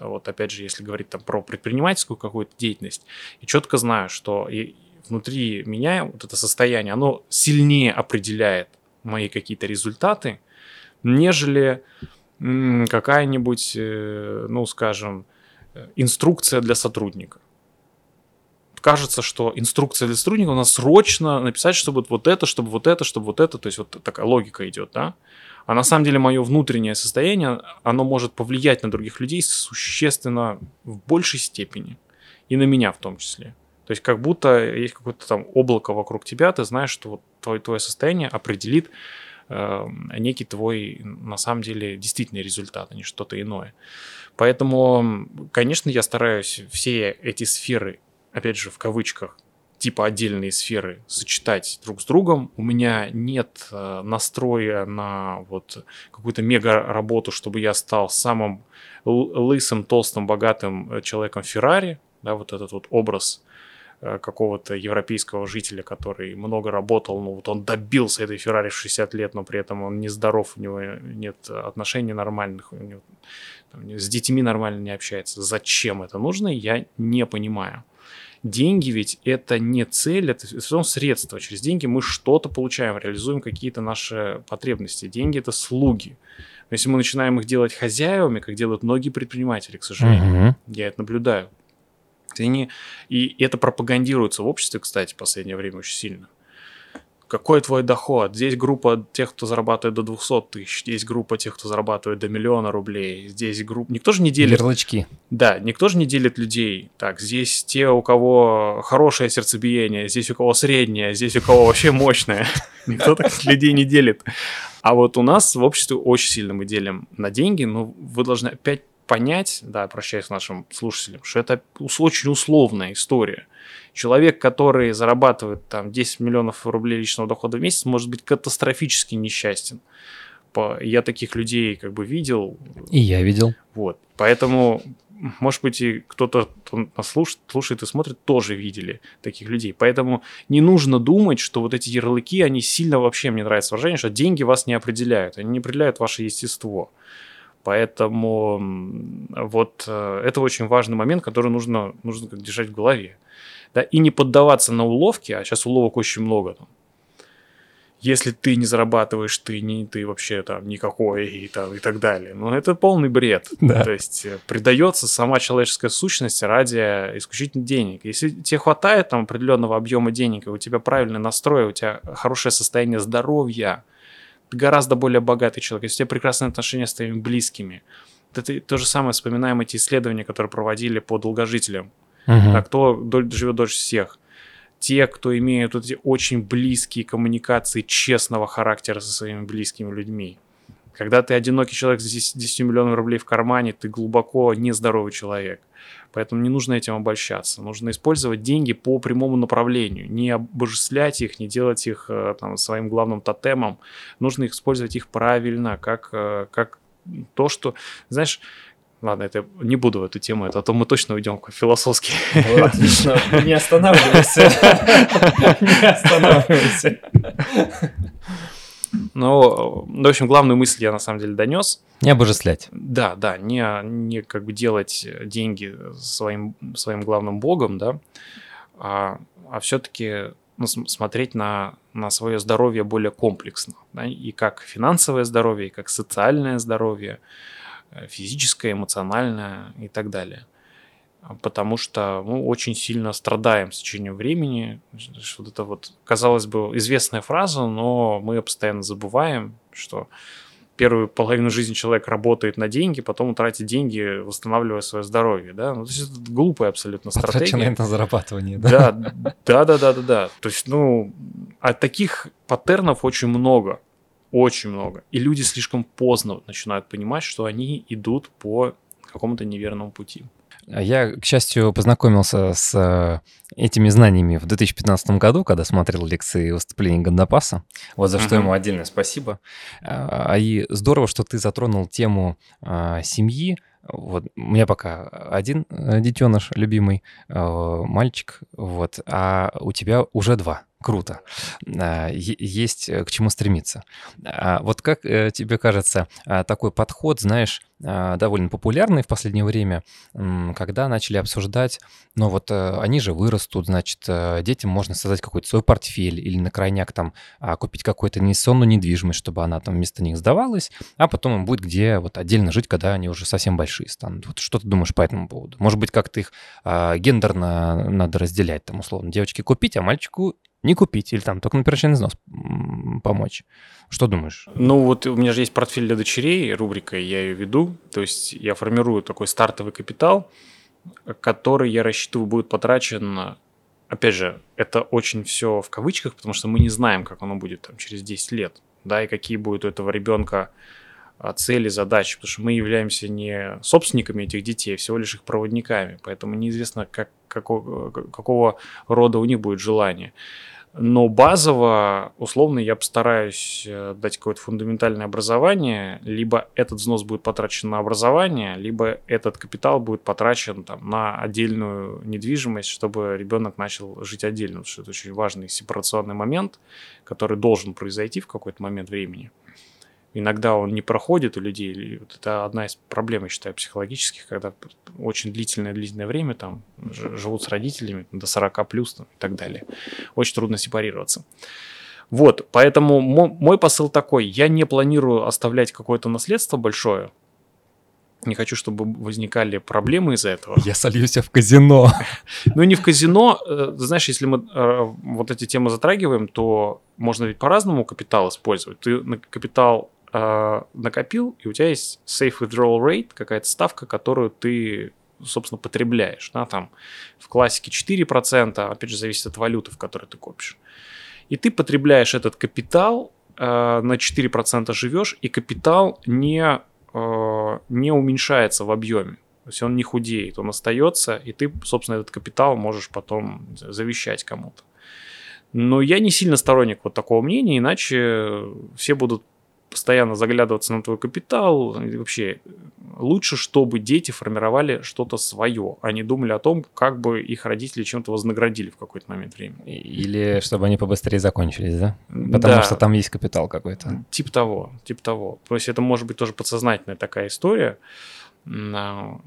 Вот опять же, если говорить там про предпринимательскую какую-то деятельность, я четко знаю, что и внутри меня вот это состояние, оно сильнее определяет мои какие-то результаты, нежели какая-нибудь, э, ну, скажем, э, инструкция для сотрудника. Кажется, что инструкция для сотрудника у нас срочно написать, чтобы вот это, чтобы вот это, чтобы вот это, то есть вот такая логика идет, да? А на самом деле мое внутреннее состояние, оно может повлиять на других людей существенно в большей степени. И на меня в том числе. То есть как будто есть какое-то там облако вокруг тебя, ты знаешь, что твое, твое состояние определит э, некий твой, на самом деле, действительный результат, а не что-то иное. Поэтому, конечно, я стараюсь все эти сферы, опять же, в кавычках, типа отдельные сферы сочетать друг с другом. У меня нет э, настроя на вот какую-то мега работу, чтобы я стал самым лысым, толстым, богатым э, человеком Феррари, да, вот этот вот образ Э, какого-то европейского жителя, который много работал, ну вот он добился этой Феррари в 60 лет, но при этом он не здоров, у него нет отношений нормальных, у него, там, с детьми нормально не общается. Зачем это нужно, я не понимаю. Деньги ведь это не цель, это все равно средство. Через деньги мы что-то получаем, реализуем какие-то наши потребности. Деньги это слуги. Но если мы начинаем их делать хозяевами, как делают многие предприниматели, к сожалению, угу. я это наблюдаю, они, и это пропагандируется в обществе, кстати, в последнее время очень сильно. Какой твой доход. Здесь группа тех, кто зарабатывает до 200 тысяч, здесь группа тех, кто зарабатывает до миллиона рублей, здесь группа... Никто же не делит... Ярлычки. Да, никто же не делит людей. Так, здесь те, у кого хорошее сердцебиение, здесь у кого среднее, здесь у кого вообще мощное. [LAUGHS] Никто так людей не делит. А вот у нас в обществе очень сильно мы делим на деньги, но вы должны опять понять, да, прощаюсь нашим слушателям, что это очень условная история. Человек, который зарабатывает там 10 миллионов рублей личного дохода в месяц, может быть катастрофически несчастен. Я таких людей как бы видел. И я видел. Вот. Поэтому, может быть, и кто-то, кто нас слушает, слушает и смотрит, тоже видели таких людей. Поэтому не нужно думать, что вот эти ярлыки, они сильно вообще, мне нравится выражение, что деньги вас не определяют. Они не определяют ваше естество. Поэтому вот э, это очень важный момент, который нужно, нужно держать в голове. Да, и не поддаваться на уловки, а сейчас уловок очень много. Там. Если ты не зарабатываешь, ты не ты вообще там никакой и, там, и так далее. Ну, это полный бред. Да. То есть э, придается сама человеческая сущность ради исключительно денег. Если тебе хватает там определенного объема денег, и у тебя правильный настрой, у тебя хорошее состояние здоровья, ты гораздо более богатый человек, если у тебя прекрасные отношения с твоими близкими. Это то же самое вспоминаем эти исследования, которые проводили по долгожителям. Угу. А кто живет дольше всех? Те, кто имеют вот эти очень близкие коммуникации честного характера со своими близкими людьми. Когда ты одинокий человек с 10, 10 миллионов рублей в кармане, ты глубоко нездоровый человек. Поэтому не нужно этим обольщаться. Нужно использовать деньги по прямому направлению. Не обожествлять их, не делать их э, там, своим главным тотемом. Нужно использовать их правильно, как, э, как то, что... Знаешь, Ладно, это не буду в эту тему, это, а то мы точно уйдем к философски. Отлично, не останавливайся. Не останавливайся. Ну, в общем, главную мысль я на самом деле донес. Не обожествлять. Да, да, не, не как бы делать деньги своим, своим главным богом, да, а, а все-таки ну, смотреть на, на свое здоровье более комплексно. Да, и как финансовое здоровье, и как социальное здоровье, физическое, эмоциональное и так далее потому что мы очень сильно страдаем с течением времени. Вот это вот, казалось бы, известная фраза, но мы постоянно забываем, что первую половину жизни человек работает на деньги, потом тратит деньги, восстанавливая свое здоровье, да, ну, то есть это глупая абсолютно стратегия. Потрачено на зарабатывание, да? Да, да, да, да, да, да. То есть, ну, а таких паттернов очень много, очень много. И люди слишком поздно начинают понимать, что они идут по какому-то неверному пути. Я, к счастью, познакомился с э, этими знаниями в 2015 году, когда смотрел лекции выступления Гандапаса. Вот за что ему отдельное спасибо. А, и здорово, что ты затронул тему а, семьи. Вот у меня пока один э, детеныш любимый, мальчик, вот, а у тебя уже два круто. А, есть к чему стремиться. Вот как тебе кажется, такой подход, знаешь, а, довольно популярный в последнее время, когда начали обсуждать, ну вот э, они же вырастут, значит, э, детям можно создать какой-то свой портфель или на крайняк там а, купить какую-то инвестиционную недвижимость, чтобы она там вместо них сдавалась, а потом им будет где вот отдельно жить, когда они уже совсем большие станут. Вот что ты думаешь по этому поводу? Может быть, как-то их а, гендерно надо разделять, там, условно, девочке купить, а мальчику не купить или там только на первоначальный взнос помочь. Что думаешь? Ну вот у меня же есть портфель для дочерей, рубрика, я ее веду. То есть я формирую такой стартовый капитал, который я рассчитываю будет потрачен опять же, это очень все в кавычках, потому что мы не знаем, как оно будет там, через 10 лет, да, и какие будут у этого ребенка а, цели, задачи, потому что мы являемся не собственниками этих детей, а всего лишь их проводниками, поэтому неизвестно, как, какого, какого рода у них будет желание. Но базово, условно, я постараюсь э, дать какое-то фундаментальное образование. Либо этот взнос будет потрачен на образование, либо этот капитал будет потрачен там, на отдельную недвижимость, чтобы ребенок начал жить отдельно. Потому что это очень важный сепарационный момент, который должен произойти в какой-то момент времени иногда он не проходит у людей. Вот это одна из проблем, я считаю, психологических, когда очень длительное-длительное время там живут с родителями до 40 плюс там, и так далее. Очень трудно сепарироваться. Вот, поэтому мой посыл такой, я не планирую оставлять какое-то наследство большое, не хочу, чтобы возникали проблемы из-за этого. Я сольюсь в казино. Ну, не в казино. Э, знаешь, если мы э, вот эти темы затрагиваем, то можно ведь по-разному капитал использовать. Ты на капитал э, накопил, и у тебя есть safe withdrawal rate, какая-то ставка, которую ты собственно, потребляешь. Да, там в классике 4%, опять же, зависит от валюты, в которой ты копишь. И ты потребляешь этот капитал, э, на 4% живешь, и капитал не Э, не уменьшается в объеме. То есть он не худеет, он остается, и ты, собственно, этот капитал можешь потом завещать кому-то. Но я не сильно сторонник вот такого мнения, иначе все будут постоянно заглядываться на твой капитал. И вообще, лучше, чтобы дети формировали что-то свое, а не думали о том, как бы их родители чем-то вознаградили в какой-то момент времени. Или чтобы они побыстрее закончились, да? Потому да. что там есть капитал какой-то. Тип того, тип того. То есть это может быть тоже подсознательная такая история. А,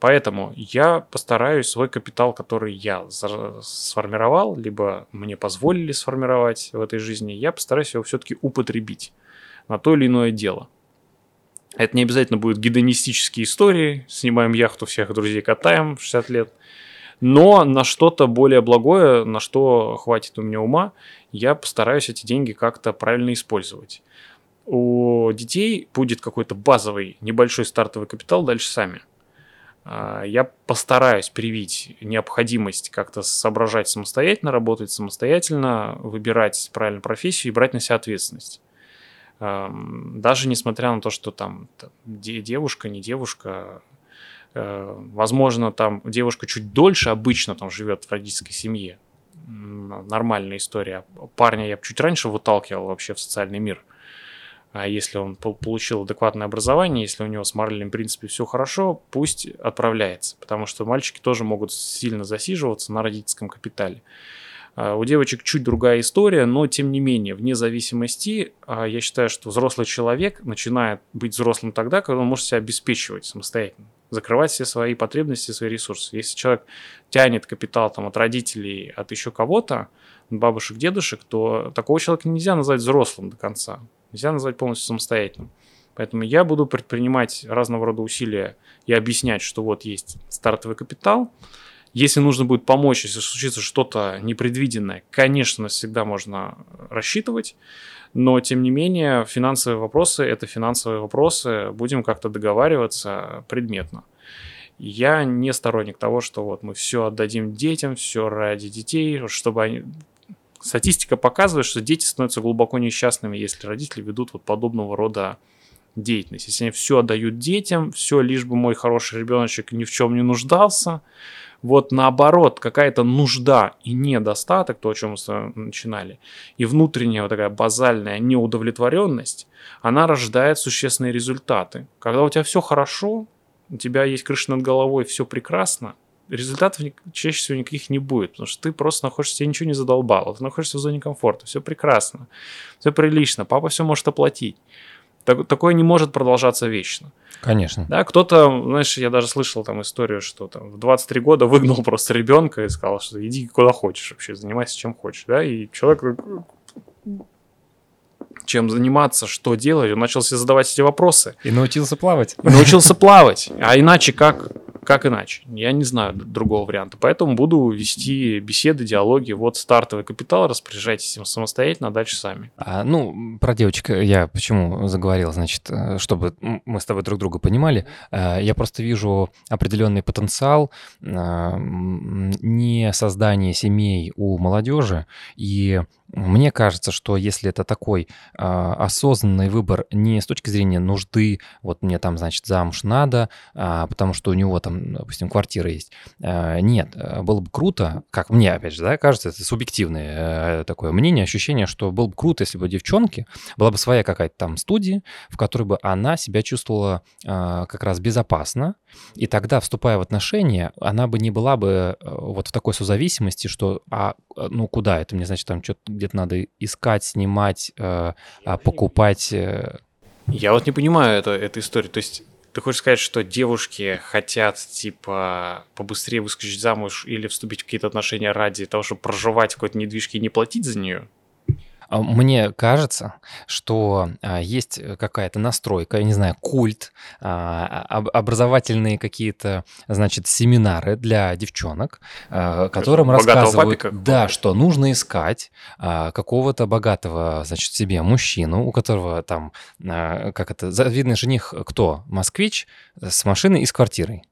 поэтому я постараюсь свой капитал, который я сформировал, либо мне позволили сформировать в этой жизни, я постараюсь его все-таки употребить на то или иное дело. Это не обязательно будут гедонистические истории, снимаем яхту, всех друзей катаем в 60 лет. Но на что-то более благое, на что хватит у меня ума, я постараюсь эти деньги как-то правильно использовать. У детей будет какой-то базовый небольшой стартовый капитал дальше сами. А, я постараюсь привить необходимость как-то соображать самостоятельно, работать самостоятельно, выбирать правильную профессию и брать на себя ответственность даже несмотря на то, что там девушка, не девушка, э, возможно, там девушка чуть дольше обычно там живет в родительской семье, нормальная история. Парня я чуть раньше выталкивал вообще в социальный мир. А если он получил адекватное образование, если у него с моральным принципе все хорошо, пусть отправляется. Потому что мальчики тоже могут сильно засиживаться на родительском капитале. А, у девочек чуть другая история, но тем не менее, вне зависимости, а, я считаю, что взрослый человек начинает быть взрослым тогда, когда он может себя обеспечивать самостоятельно, закрывать все свои потребности, свои ресурсы. Если человек тянет капитал там, от родителей, от еще кого-то, бабушек, дедушек, то такого человека нельзя назвать взрослым до конца. Нельзя назвать полностью самостоятельным. Поэтому я буду предпринимать разного рода усилия и объяснять, что вот есть стартовый капитал, если нужно будет помочь, если случится что-то непредвиденное, конечно, всегда можно рассчитывать. Но, тем не менее, финансовые вопросы – это финансовые вопросы. Будем как-то договариваться предметно. Я не сторонник того, что вот мы все отдадим детям, все ради детей, чтобы они... Статистика показывает, что дети становятся глубоко несчастными, если родители ведут вот подобного рода деятельность. Если они все отдают детям, все лишь бы мой хороший ребеночек ни в чем не нуждался, вот наоборот, какая-то нужда и недостаток, то, о чем мы начинали, и внутренняя вот такая базальная неудовлетворенность, она рождает существенные результаты. Когда у тебя все хорошо, у тебя есть крыша над головой, все прекрасно, результатов чаще всего никаких не будет, потому что ты просто находишься, тебе ничего не задолбало, ты находишься в зоне комфорта, все прекрасно, все прилично, папа все может оплатить. Так, такое не может продолжаться вечно. Конечно. Да, кто-то, знаешь, я даже слышал там историю, что там в 23 года выгнал [LAUGHS] просто ребенка и сказал, что иди куда хочешь вообще, занимайся чем хочешь, да, и человек чем заниматься, что делать, он начал себе задавать эти вопросы. И научился плавать. И научился [LAUGHS] плавать. А иначе как? Как иначе? Я не знаю другого варианта. Поэтому буду вести беседы, диалоги. Вот стартовый капитал, распоряжайтесь им самостоятельно, а дальше сами. А, ну, про девочек я почему заговорил, значит, э, чтобы мы с тобой друг друга понимали. Э, я просто вижу определенный потенциал э, не создания семей у молодежи и мне кажется, что если это такой э, осознанный выбор не с точки зрения нужды, вот мне там, значит, замуж надо, э, потому что у него там, допустим, квартира есть. Э, нет, было бы круто, как мне, опять же, да, кажется, это субъективное э, такое мнение, ощущение, что было бы круто, если бы девчонки была бы своя какая-то там студия, в которой бы она себя чувствовала э, как раз безопасно, и тогда, вступая в отношения, она бы не была бы э, вот в такой созависимости, что, а, ну, куда это? Мне, значит, там что-то где-то надо искать, снимать, э, а, покупать. Э. Я вот не понимаю это, эту историю. То есть ты хочешь сказать, что девушки хотят, типа, побыстрее выскочить замуж или вступить в какие-то отношения ради того, чтобы проживать в какой-то недвижке и не платить за нее? А, мне кажется, что а, есть какая-то настройка, я не знаю, культ, а, образовательные какие-то, значит, семинары для девчонок, которым рассказывают, папика? да, что нужно искать какого-то богатого, значит, себе мужчину, у которого там, как это, завидный жених кто? Москвич с машиной и с квартирой.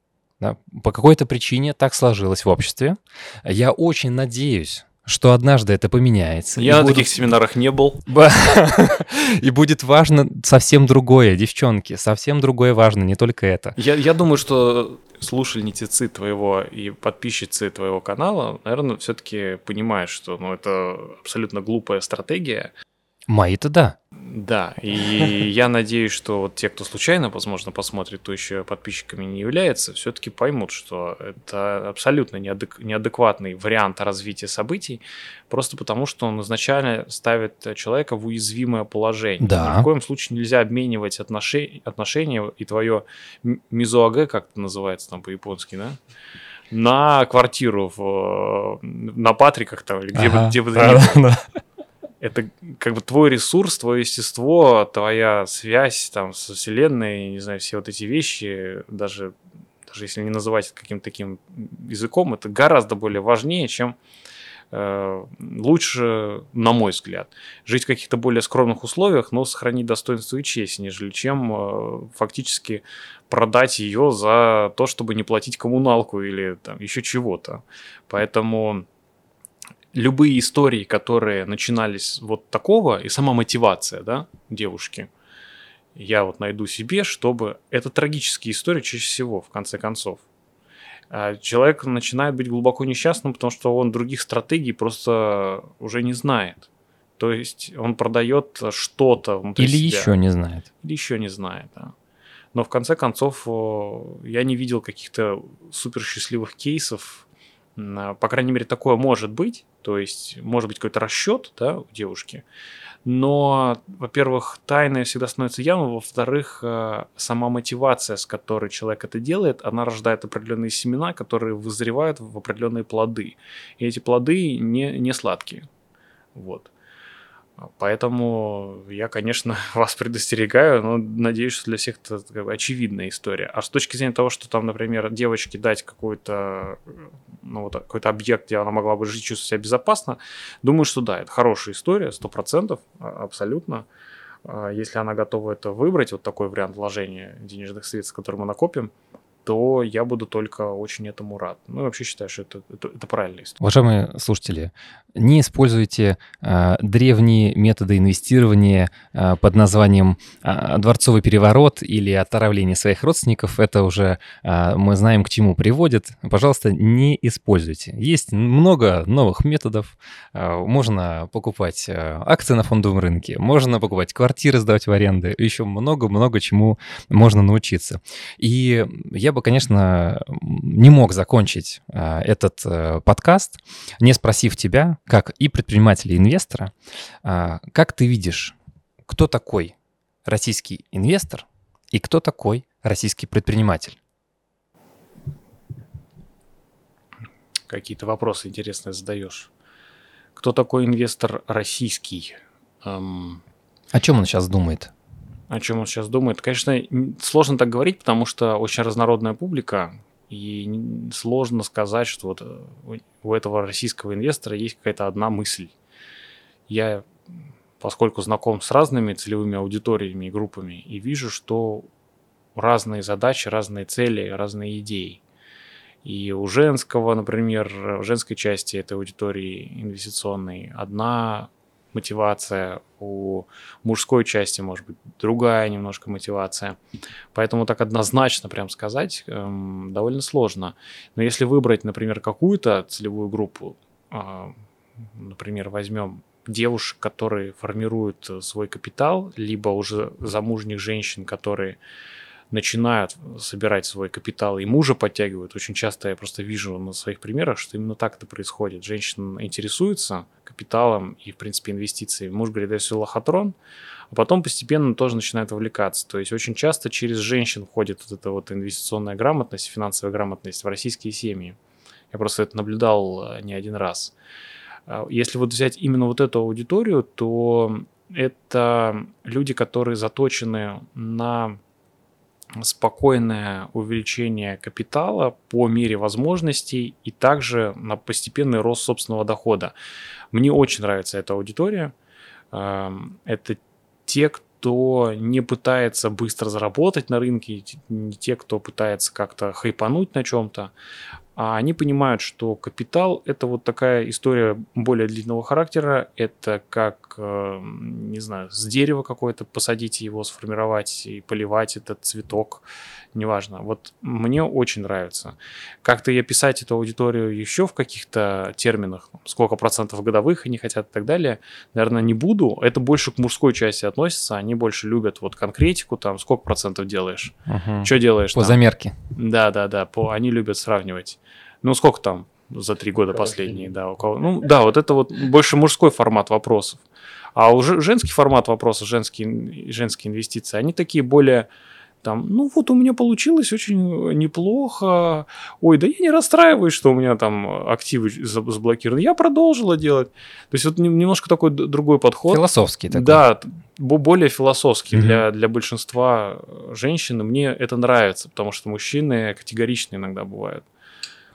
Да, по какой-то причине так сложилось в обществе. Я очень надеюсь, что однажды это поменяется. Я на будут... таких семинарах не был. [LAUGHS] И будет важно совсем другое, девчонки, совсем другое важно, не только это. Я, я думаю, что слушательницы твоего и подписчицы твоего канала, наверное, все-таки понимают, что ну, это абсолютно глупая стратегия. Мои-то да. Да, и [LAUGHS] я надеюсь, что вот те, кто случайно, возможно, посмотрит, то еще подписчиками не является, все-таки поймут, что это абсолютно неадек- неадекватный вариант развития событий, просто потому что он изначально ставит человека в уязвимое положение. Да. Ни в коем случае нельзя обменивать отношения, отношения и твое мизуаге, как это называется там по-японски, да? на квартиру в, на Патриках там, или где, ага. бы, где бы то ни было это как бы твой ресурс, твое естество, твоя связь там со Вселенной, не знаю, все вот эти вещи, даже, даже если не называть это каким-то таким языком, это гораздо более важнее, чем э, лучше, на мой взгляд, жить в каких-то более скромных условиях, но сохранить достоинство и честь, нежели чем э, фактически продать ее за то, чтобы не платить коммуналку или там еще чего-то. Поэтому любые истории, которые начинались вот такого, и сама мотивация, да, девушки, я вот найду себе, чтобы... Это трагические истории чаще всего, в конце концов. А человек начинает быть глубоко несчастным, потому что он других стратегий просто уже не знает. То есть он продает что-то внутри Или себя. еще не знает. Или еще не знает, да. Но в конце концов я не видел каких-то супер счастливых кейсов. По крайней мере, такое может быть. То есть, может быть, какой-то расчет да, у девушки. Но, во-первых, тайное всегда становится явным, во-вторых, э, сама мотивация, с которой человек это делает, она рождает определенные семена, которые вызревают в определенные плоды. И эти плоды не, не сладкие. Вот. Поэтому я, конечно, [LAUGHS] вас предостерегаю, но надеюсь, что для всех это как бы, очевидная история. А с точки зрения того, что там, например, девочке дать какой-то ну, вот, какой-то объект, где она могла бы жить, чувствовать себя безопасно, думаю, что да, это хорошая история, сто процентов, а, абсолютно. А, если она готова это выбрать, вот такой вариант вложения денежных средств, который мы накопим, то я буду только очень этому рад. Ну, вообще считаю, что это, это, это правильная история. Уважаемые слушатели, не используйте э, древние методы инвестирования э, под названием э, дворцовый переворот или отравление своих родственников. Это уже э, мы знаем, к чему приводит. Пожалуйста, не используйте. Есть много новых методов. Э, можно покупать э, акции на фондовом рынке, можно покупать квартиры, сдавать в аренды. Еще много-много чему можно научиться. И я бы бы, конечно, не мог закончить э, этот э, подкаст, не спросив тебя, как и предпринимателя, и инвестора, э, как ты видишь, кто такой российский инвестор и кто такой российский предприниматель? Какие-то вопросы интересные задаешь. Кто такой инвестор российский? Эм... О чем он сейчас думает? О чем он сейчас думает. Конечно, сложно так говорить, потому что очень разнородная публика, и сложно сказать, что вот э, у этого российского инвестора есть какая-то одна мысль. Я, поскольку знаком с разными целевыми аудиториями и группами, и вижу, что разные задачи, разные цели, разные идеи. И у женского, например, в женской части этой аудитории инвестиционной одна мотивация, у мужской части может быть другая немножко мотивация. Поэтому так однозначно прям сказать эм, довольно сложно. Но если выбрать, например, какую-то целевую группу, э, например, возьмем девушек, которые формируют свой капитал, либо уже замужних женщин, которые начинают собирать свой капитал и мужа подтягивают. Очень часто я просто вижу на своих примерах, что именно так это происходит. Женщина интересуется капиталом и, в принципе, инвестициями. Муж говорит, да все лохотрон, а потом постепенно тоже начинает вовлекаться. То есть очень часто через женщин входит вот эта вот инвестиционная грамотность, финансовая грамотность в российские семьи. Я просто это наблюдал э, не один раз. А, если вот взять именно вот эту аудиторию, то это люди, которые заточены на спокойное увеличение капитала по мере возможностей и также на постепенный рост собственного дохода. Мне очень нравится эта аудитория. Это те, кто не пытается быстро заработать на рынке, не те, кто пытается как-то хайпануть на чем-то, а они понимают, что капитал – это вот такая история более длинного характера. Это как, э, не знаю, с дерева какое-то посадить его, сформировать и поливать этот цветок, неважно. Вот мне очень нравится. Как-то я писать эту аудиторию еще в каких-то терминах, сколько процентов годовых они хотят и так далее, наверное, не буду. Это больше к мужской части относится. Они больше любят вот конкретику, там, сколько процентов делаешь, угу. что делаешь По там. замерке. Да, да, да, по, они любят сравнивать. Ну, сколько там за три года последние, да, у кого. Ну, да, вот это вот больше мужской формат вопросов. А уже женский формат вопросов, женские, женские инвестиции, они такие более там, ну вот у меня получилось очень неплохо, ой, да я не расстраиваюсь, что у меня там активы заблокированы, я продолжила делать. То есть вот немножко такой другой подход. Философский такой. Да, более философский угу. для, для большинства женщин, мне это нравится, потому что мужчины категоричны иногда бывают.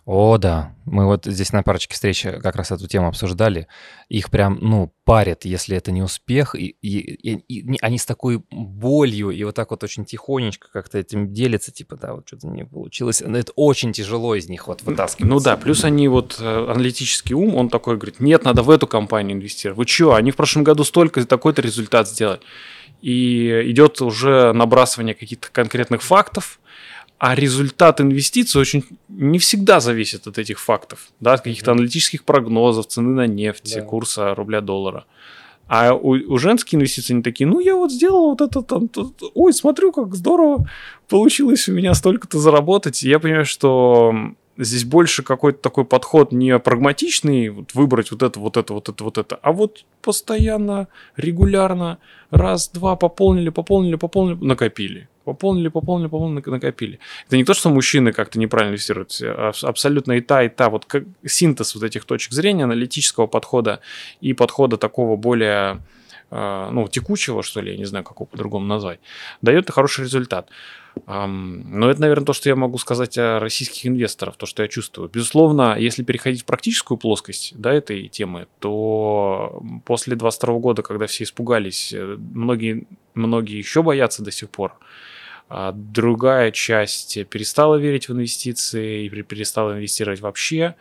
О, да. Мы вот здесь на парочке встреч как раз эту тему обсуждали. Их прям, ну, парят, если это не успех. И, и, и, и они с такой болью и вот так вот очень тихонечко как-то этим делятся. Типа, да, вот что-то не получилось. Но это очень тяжело из них вот вытаскивать. Ну да, плюс они вот, э, аналитический ум, он такой говорит, нет, надо в эту компанию инвестировать. Вы что, они в прошлом году столько, такой-то результат сделали. И идет уже набрасывание каких-то конкретных фактов, а результат инвестиций очень не всегда зависит от этих фактов, да, от каких-то аналитических прогнозов, цены на нефть, да. курса рубля-доллара. А у, у женских инвестиций они такие, ну я вот сделал вот это там, ой, смотрю, как здорово получилось у меня столько-то заработать. И я понимаю, что здесь больше какой-то такой подход не прагматичный, вот выбрать вот это, вот это, вот это, вот это, а вот постоянно, регулярно, раз, два, пополнили, пополнили, пополнили, накопили. Пополнили, пополнили, пополнили, накопили. Это не то, что мужчины как-то неправильно инвестируют, а абсолютно и та, и та. Вот как синтез вот этих точек зрения, аналитического подхода и подхода такого более а, ну, текучего, что ли, я не знаю, как его по-другому назвать, дает хороший результат. Но это, наверное, то, что я могу сказать о российских инвесторах, то, что я чувствую. Безусловно, если переходить в практическую плоскость да, этой темы, то после 22 года, когда все испугались, э, многие, многие еще боятся до сих пор, другая часть перестала верить в инвестиции и перестала инвестировать вообще.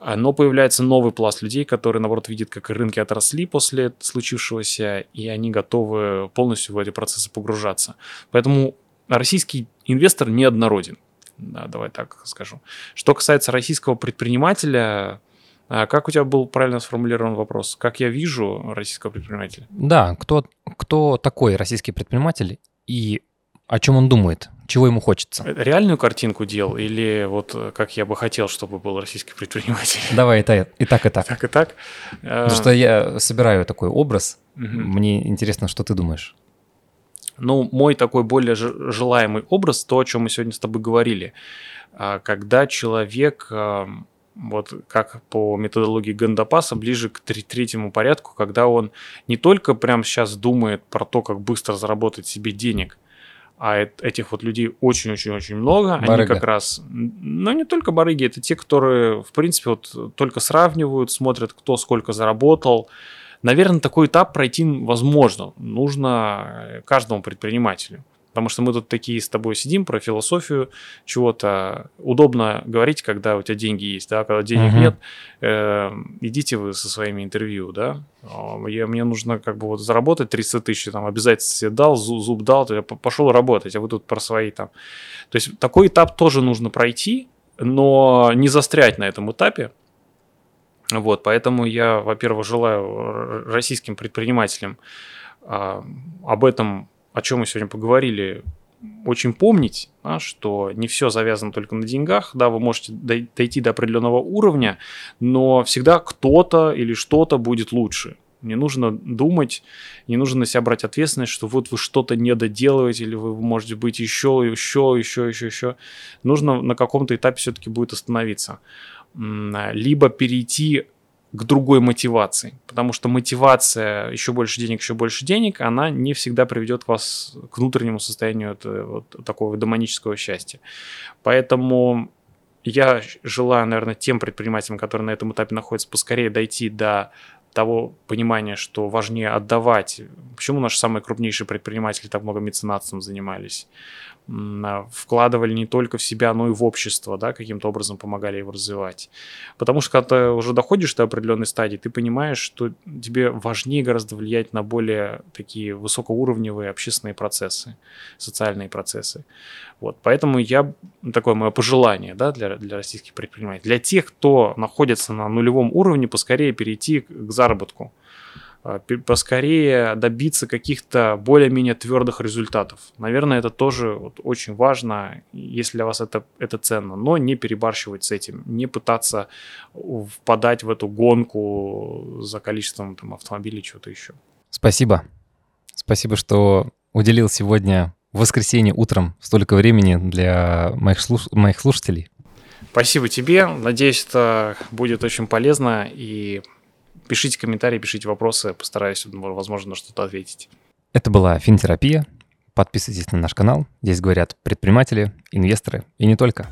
Но появляется новый пласт людей, которые, наоборот, видят, как рынки отросли после случившегося, и они готовы полностью в эти процессы погружаться. Поэтому российский инвестор неоднороден. Да, давай так скажу. Что касается российского предпринимателя, а как у тебя был правильно сформулирован вопрос? Как я вижу российского предпринимателя? Да, кто, кто такой российский предприниматель и о чем он думает? Чего ему хочется? Реальную картинку дел или вот э, как я бы хотел, чтобы был российский предприниматель? [LAUGHS] Давай и так, и так. И так, так и так. Потому что я собираю такой образ. Угу. Мне интересно, что ты думаешь. Ну, мой такой более желаемый образ, то, о чем мы сегодня с тобой говорили. А, когда человек вот как по методологии Гандапаса, ближе к третьему порядку, когда он не только прямо сейчас думает про то, как быстро заработать себе денег, а этих вот людей очень-очень-очень много. Барыга. Они как раз, ну не только барыги, это те, которые, в принципе, вот только сравнивают, смотрят, кто сколько заработал. Наверное, такой этап пройти возможно. Нужно каждому предпринимателю. Потому что мы тут такие с тобой сидим про философию чего-то. Удобно говорить, когда у тебя деньги есть, да, когда денег uh-huh. нет, э, идите вы со своими интервью, да. Я, мне нужно как бы вот заработать 300 тысяч, там, обязательно себе дал, зуб дал, то я пошел работать, а вы тут про свои там. То есть такой этап тоже нужно пройти, но не застрять на этом этапе. Вот, поэтому я, во-первых, желаю российским предпринимателям а, об этом о чем мы сегодня поговорили, очень помнить, да, что не все завязано только на деньгах, да, вы можете дойти до определенного уровня, но всегда кто-то или что-то будет лучше. Не нужно думать, не нужно на себя брать ответственность, что вот вы что-то не доделываете, или вы можете быть еще, еще, еще, еще, еще. Нужно на каком-то этапе все-таки будет остановиться. Либо перейти к другой мотивации. Потому что мотивация еще больше денег, еще больше денег, она не всегда приведет вас к внутреннему состоянию вот, такого демонического счастья. Поэтому я желаю, наверное, тем предпринимателям, которые на этом этапе находятся, поскорее дойти до того понимания, что важнее отдавать. Почему наши самые крупнейшие предприниматели так много меценатством занимались? А, вкладывали не только в себя, но и в общество, да, каким-то образом помогали его развивать. Потому что когда ты уже доходишь до определенной стадии, ты понимаешь, что тебе важнее гораздо влиять на более такие высокоуровневые общественные процессы, социальные процессы. Вот, поэтому я, такое мое пожелание да, для, для российских предпринимателей, для тех, кто находится на нулевом уровне, поскорее перейти к заработку а, поскорее добиться каких-то более-менее твердых результатов. Наверное, это тоже вот очень важно, если для вас это, это ценно, но не перебарщивать с этим, не пытаться впадать в эту гонку за количеством там, автомобилей, чего-то еще. Спасибо. Спасибо, что уделил сегодня в воскресенье утром столько времени для моих, слуш... моих слушателей. Спасибо тебе. Надеюсь, это будет очень полезно и Пишите комментарии, пишите вопросы, постараюсь, возможно, на что-то ответить. Это была Финтерапия. Подписывайтесь на наш канал. Здесь говорят предприниматели, инвесторы и не только.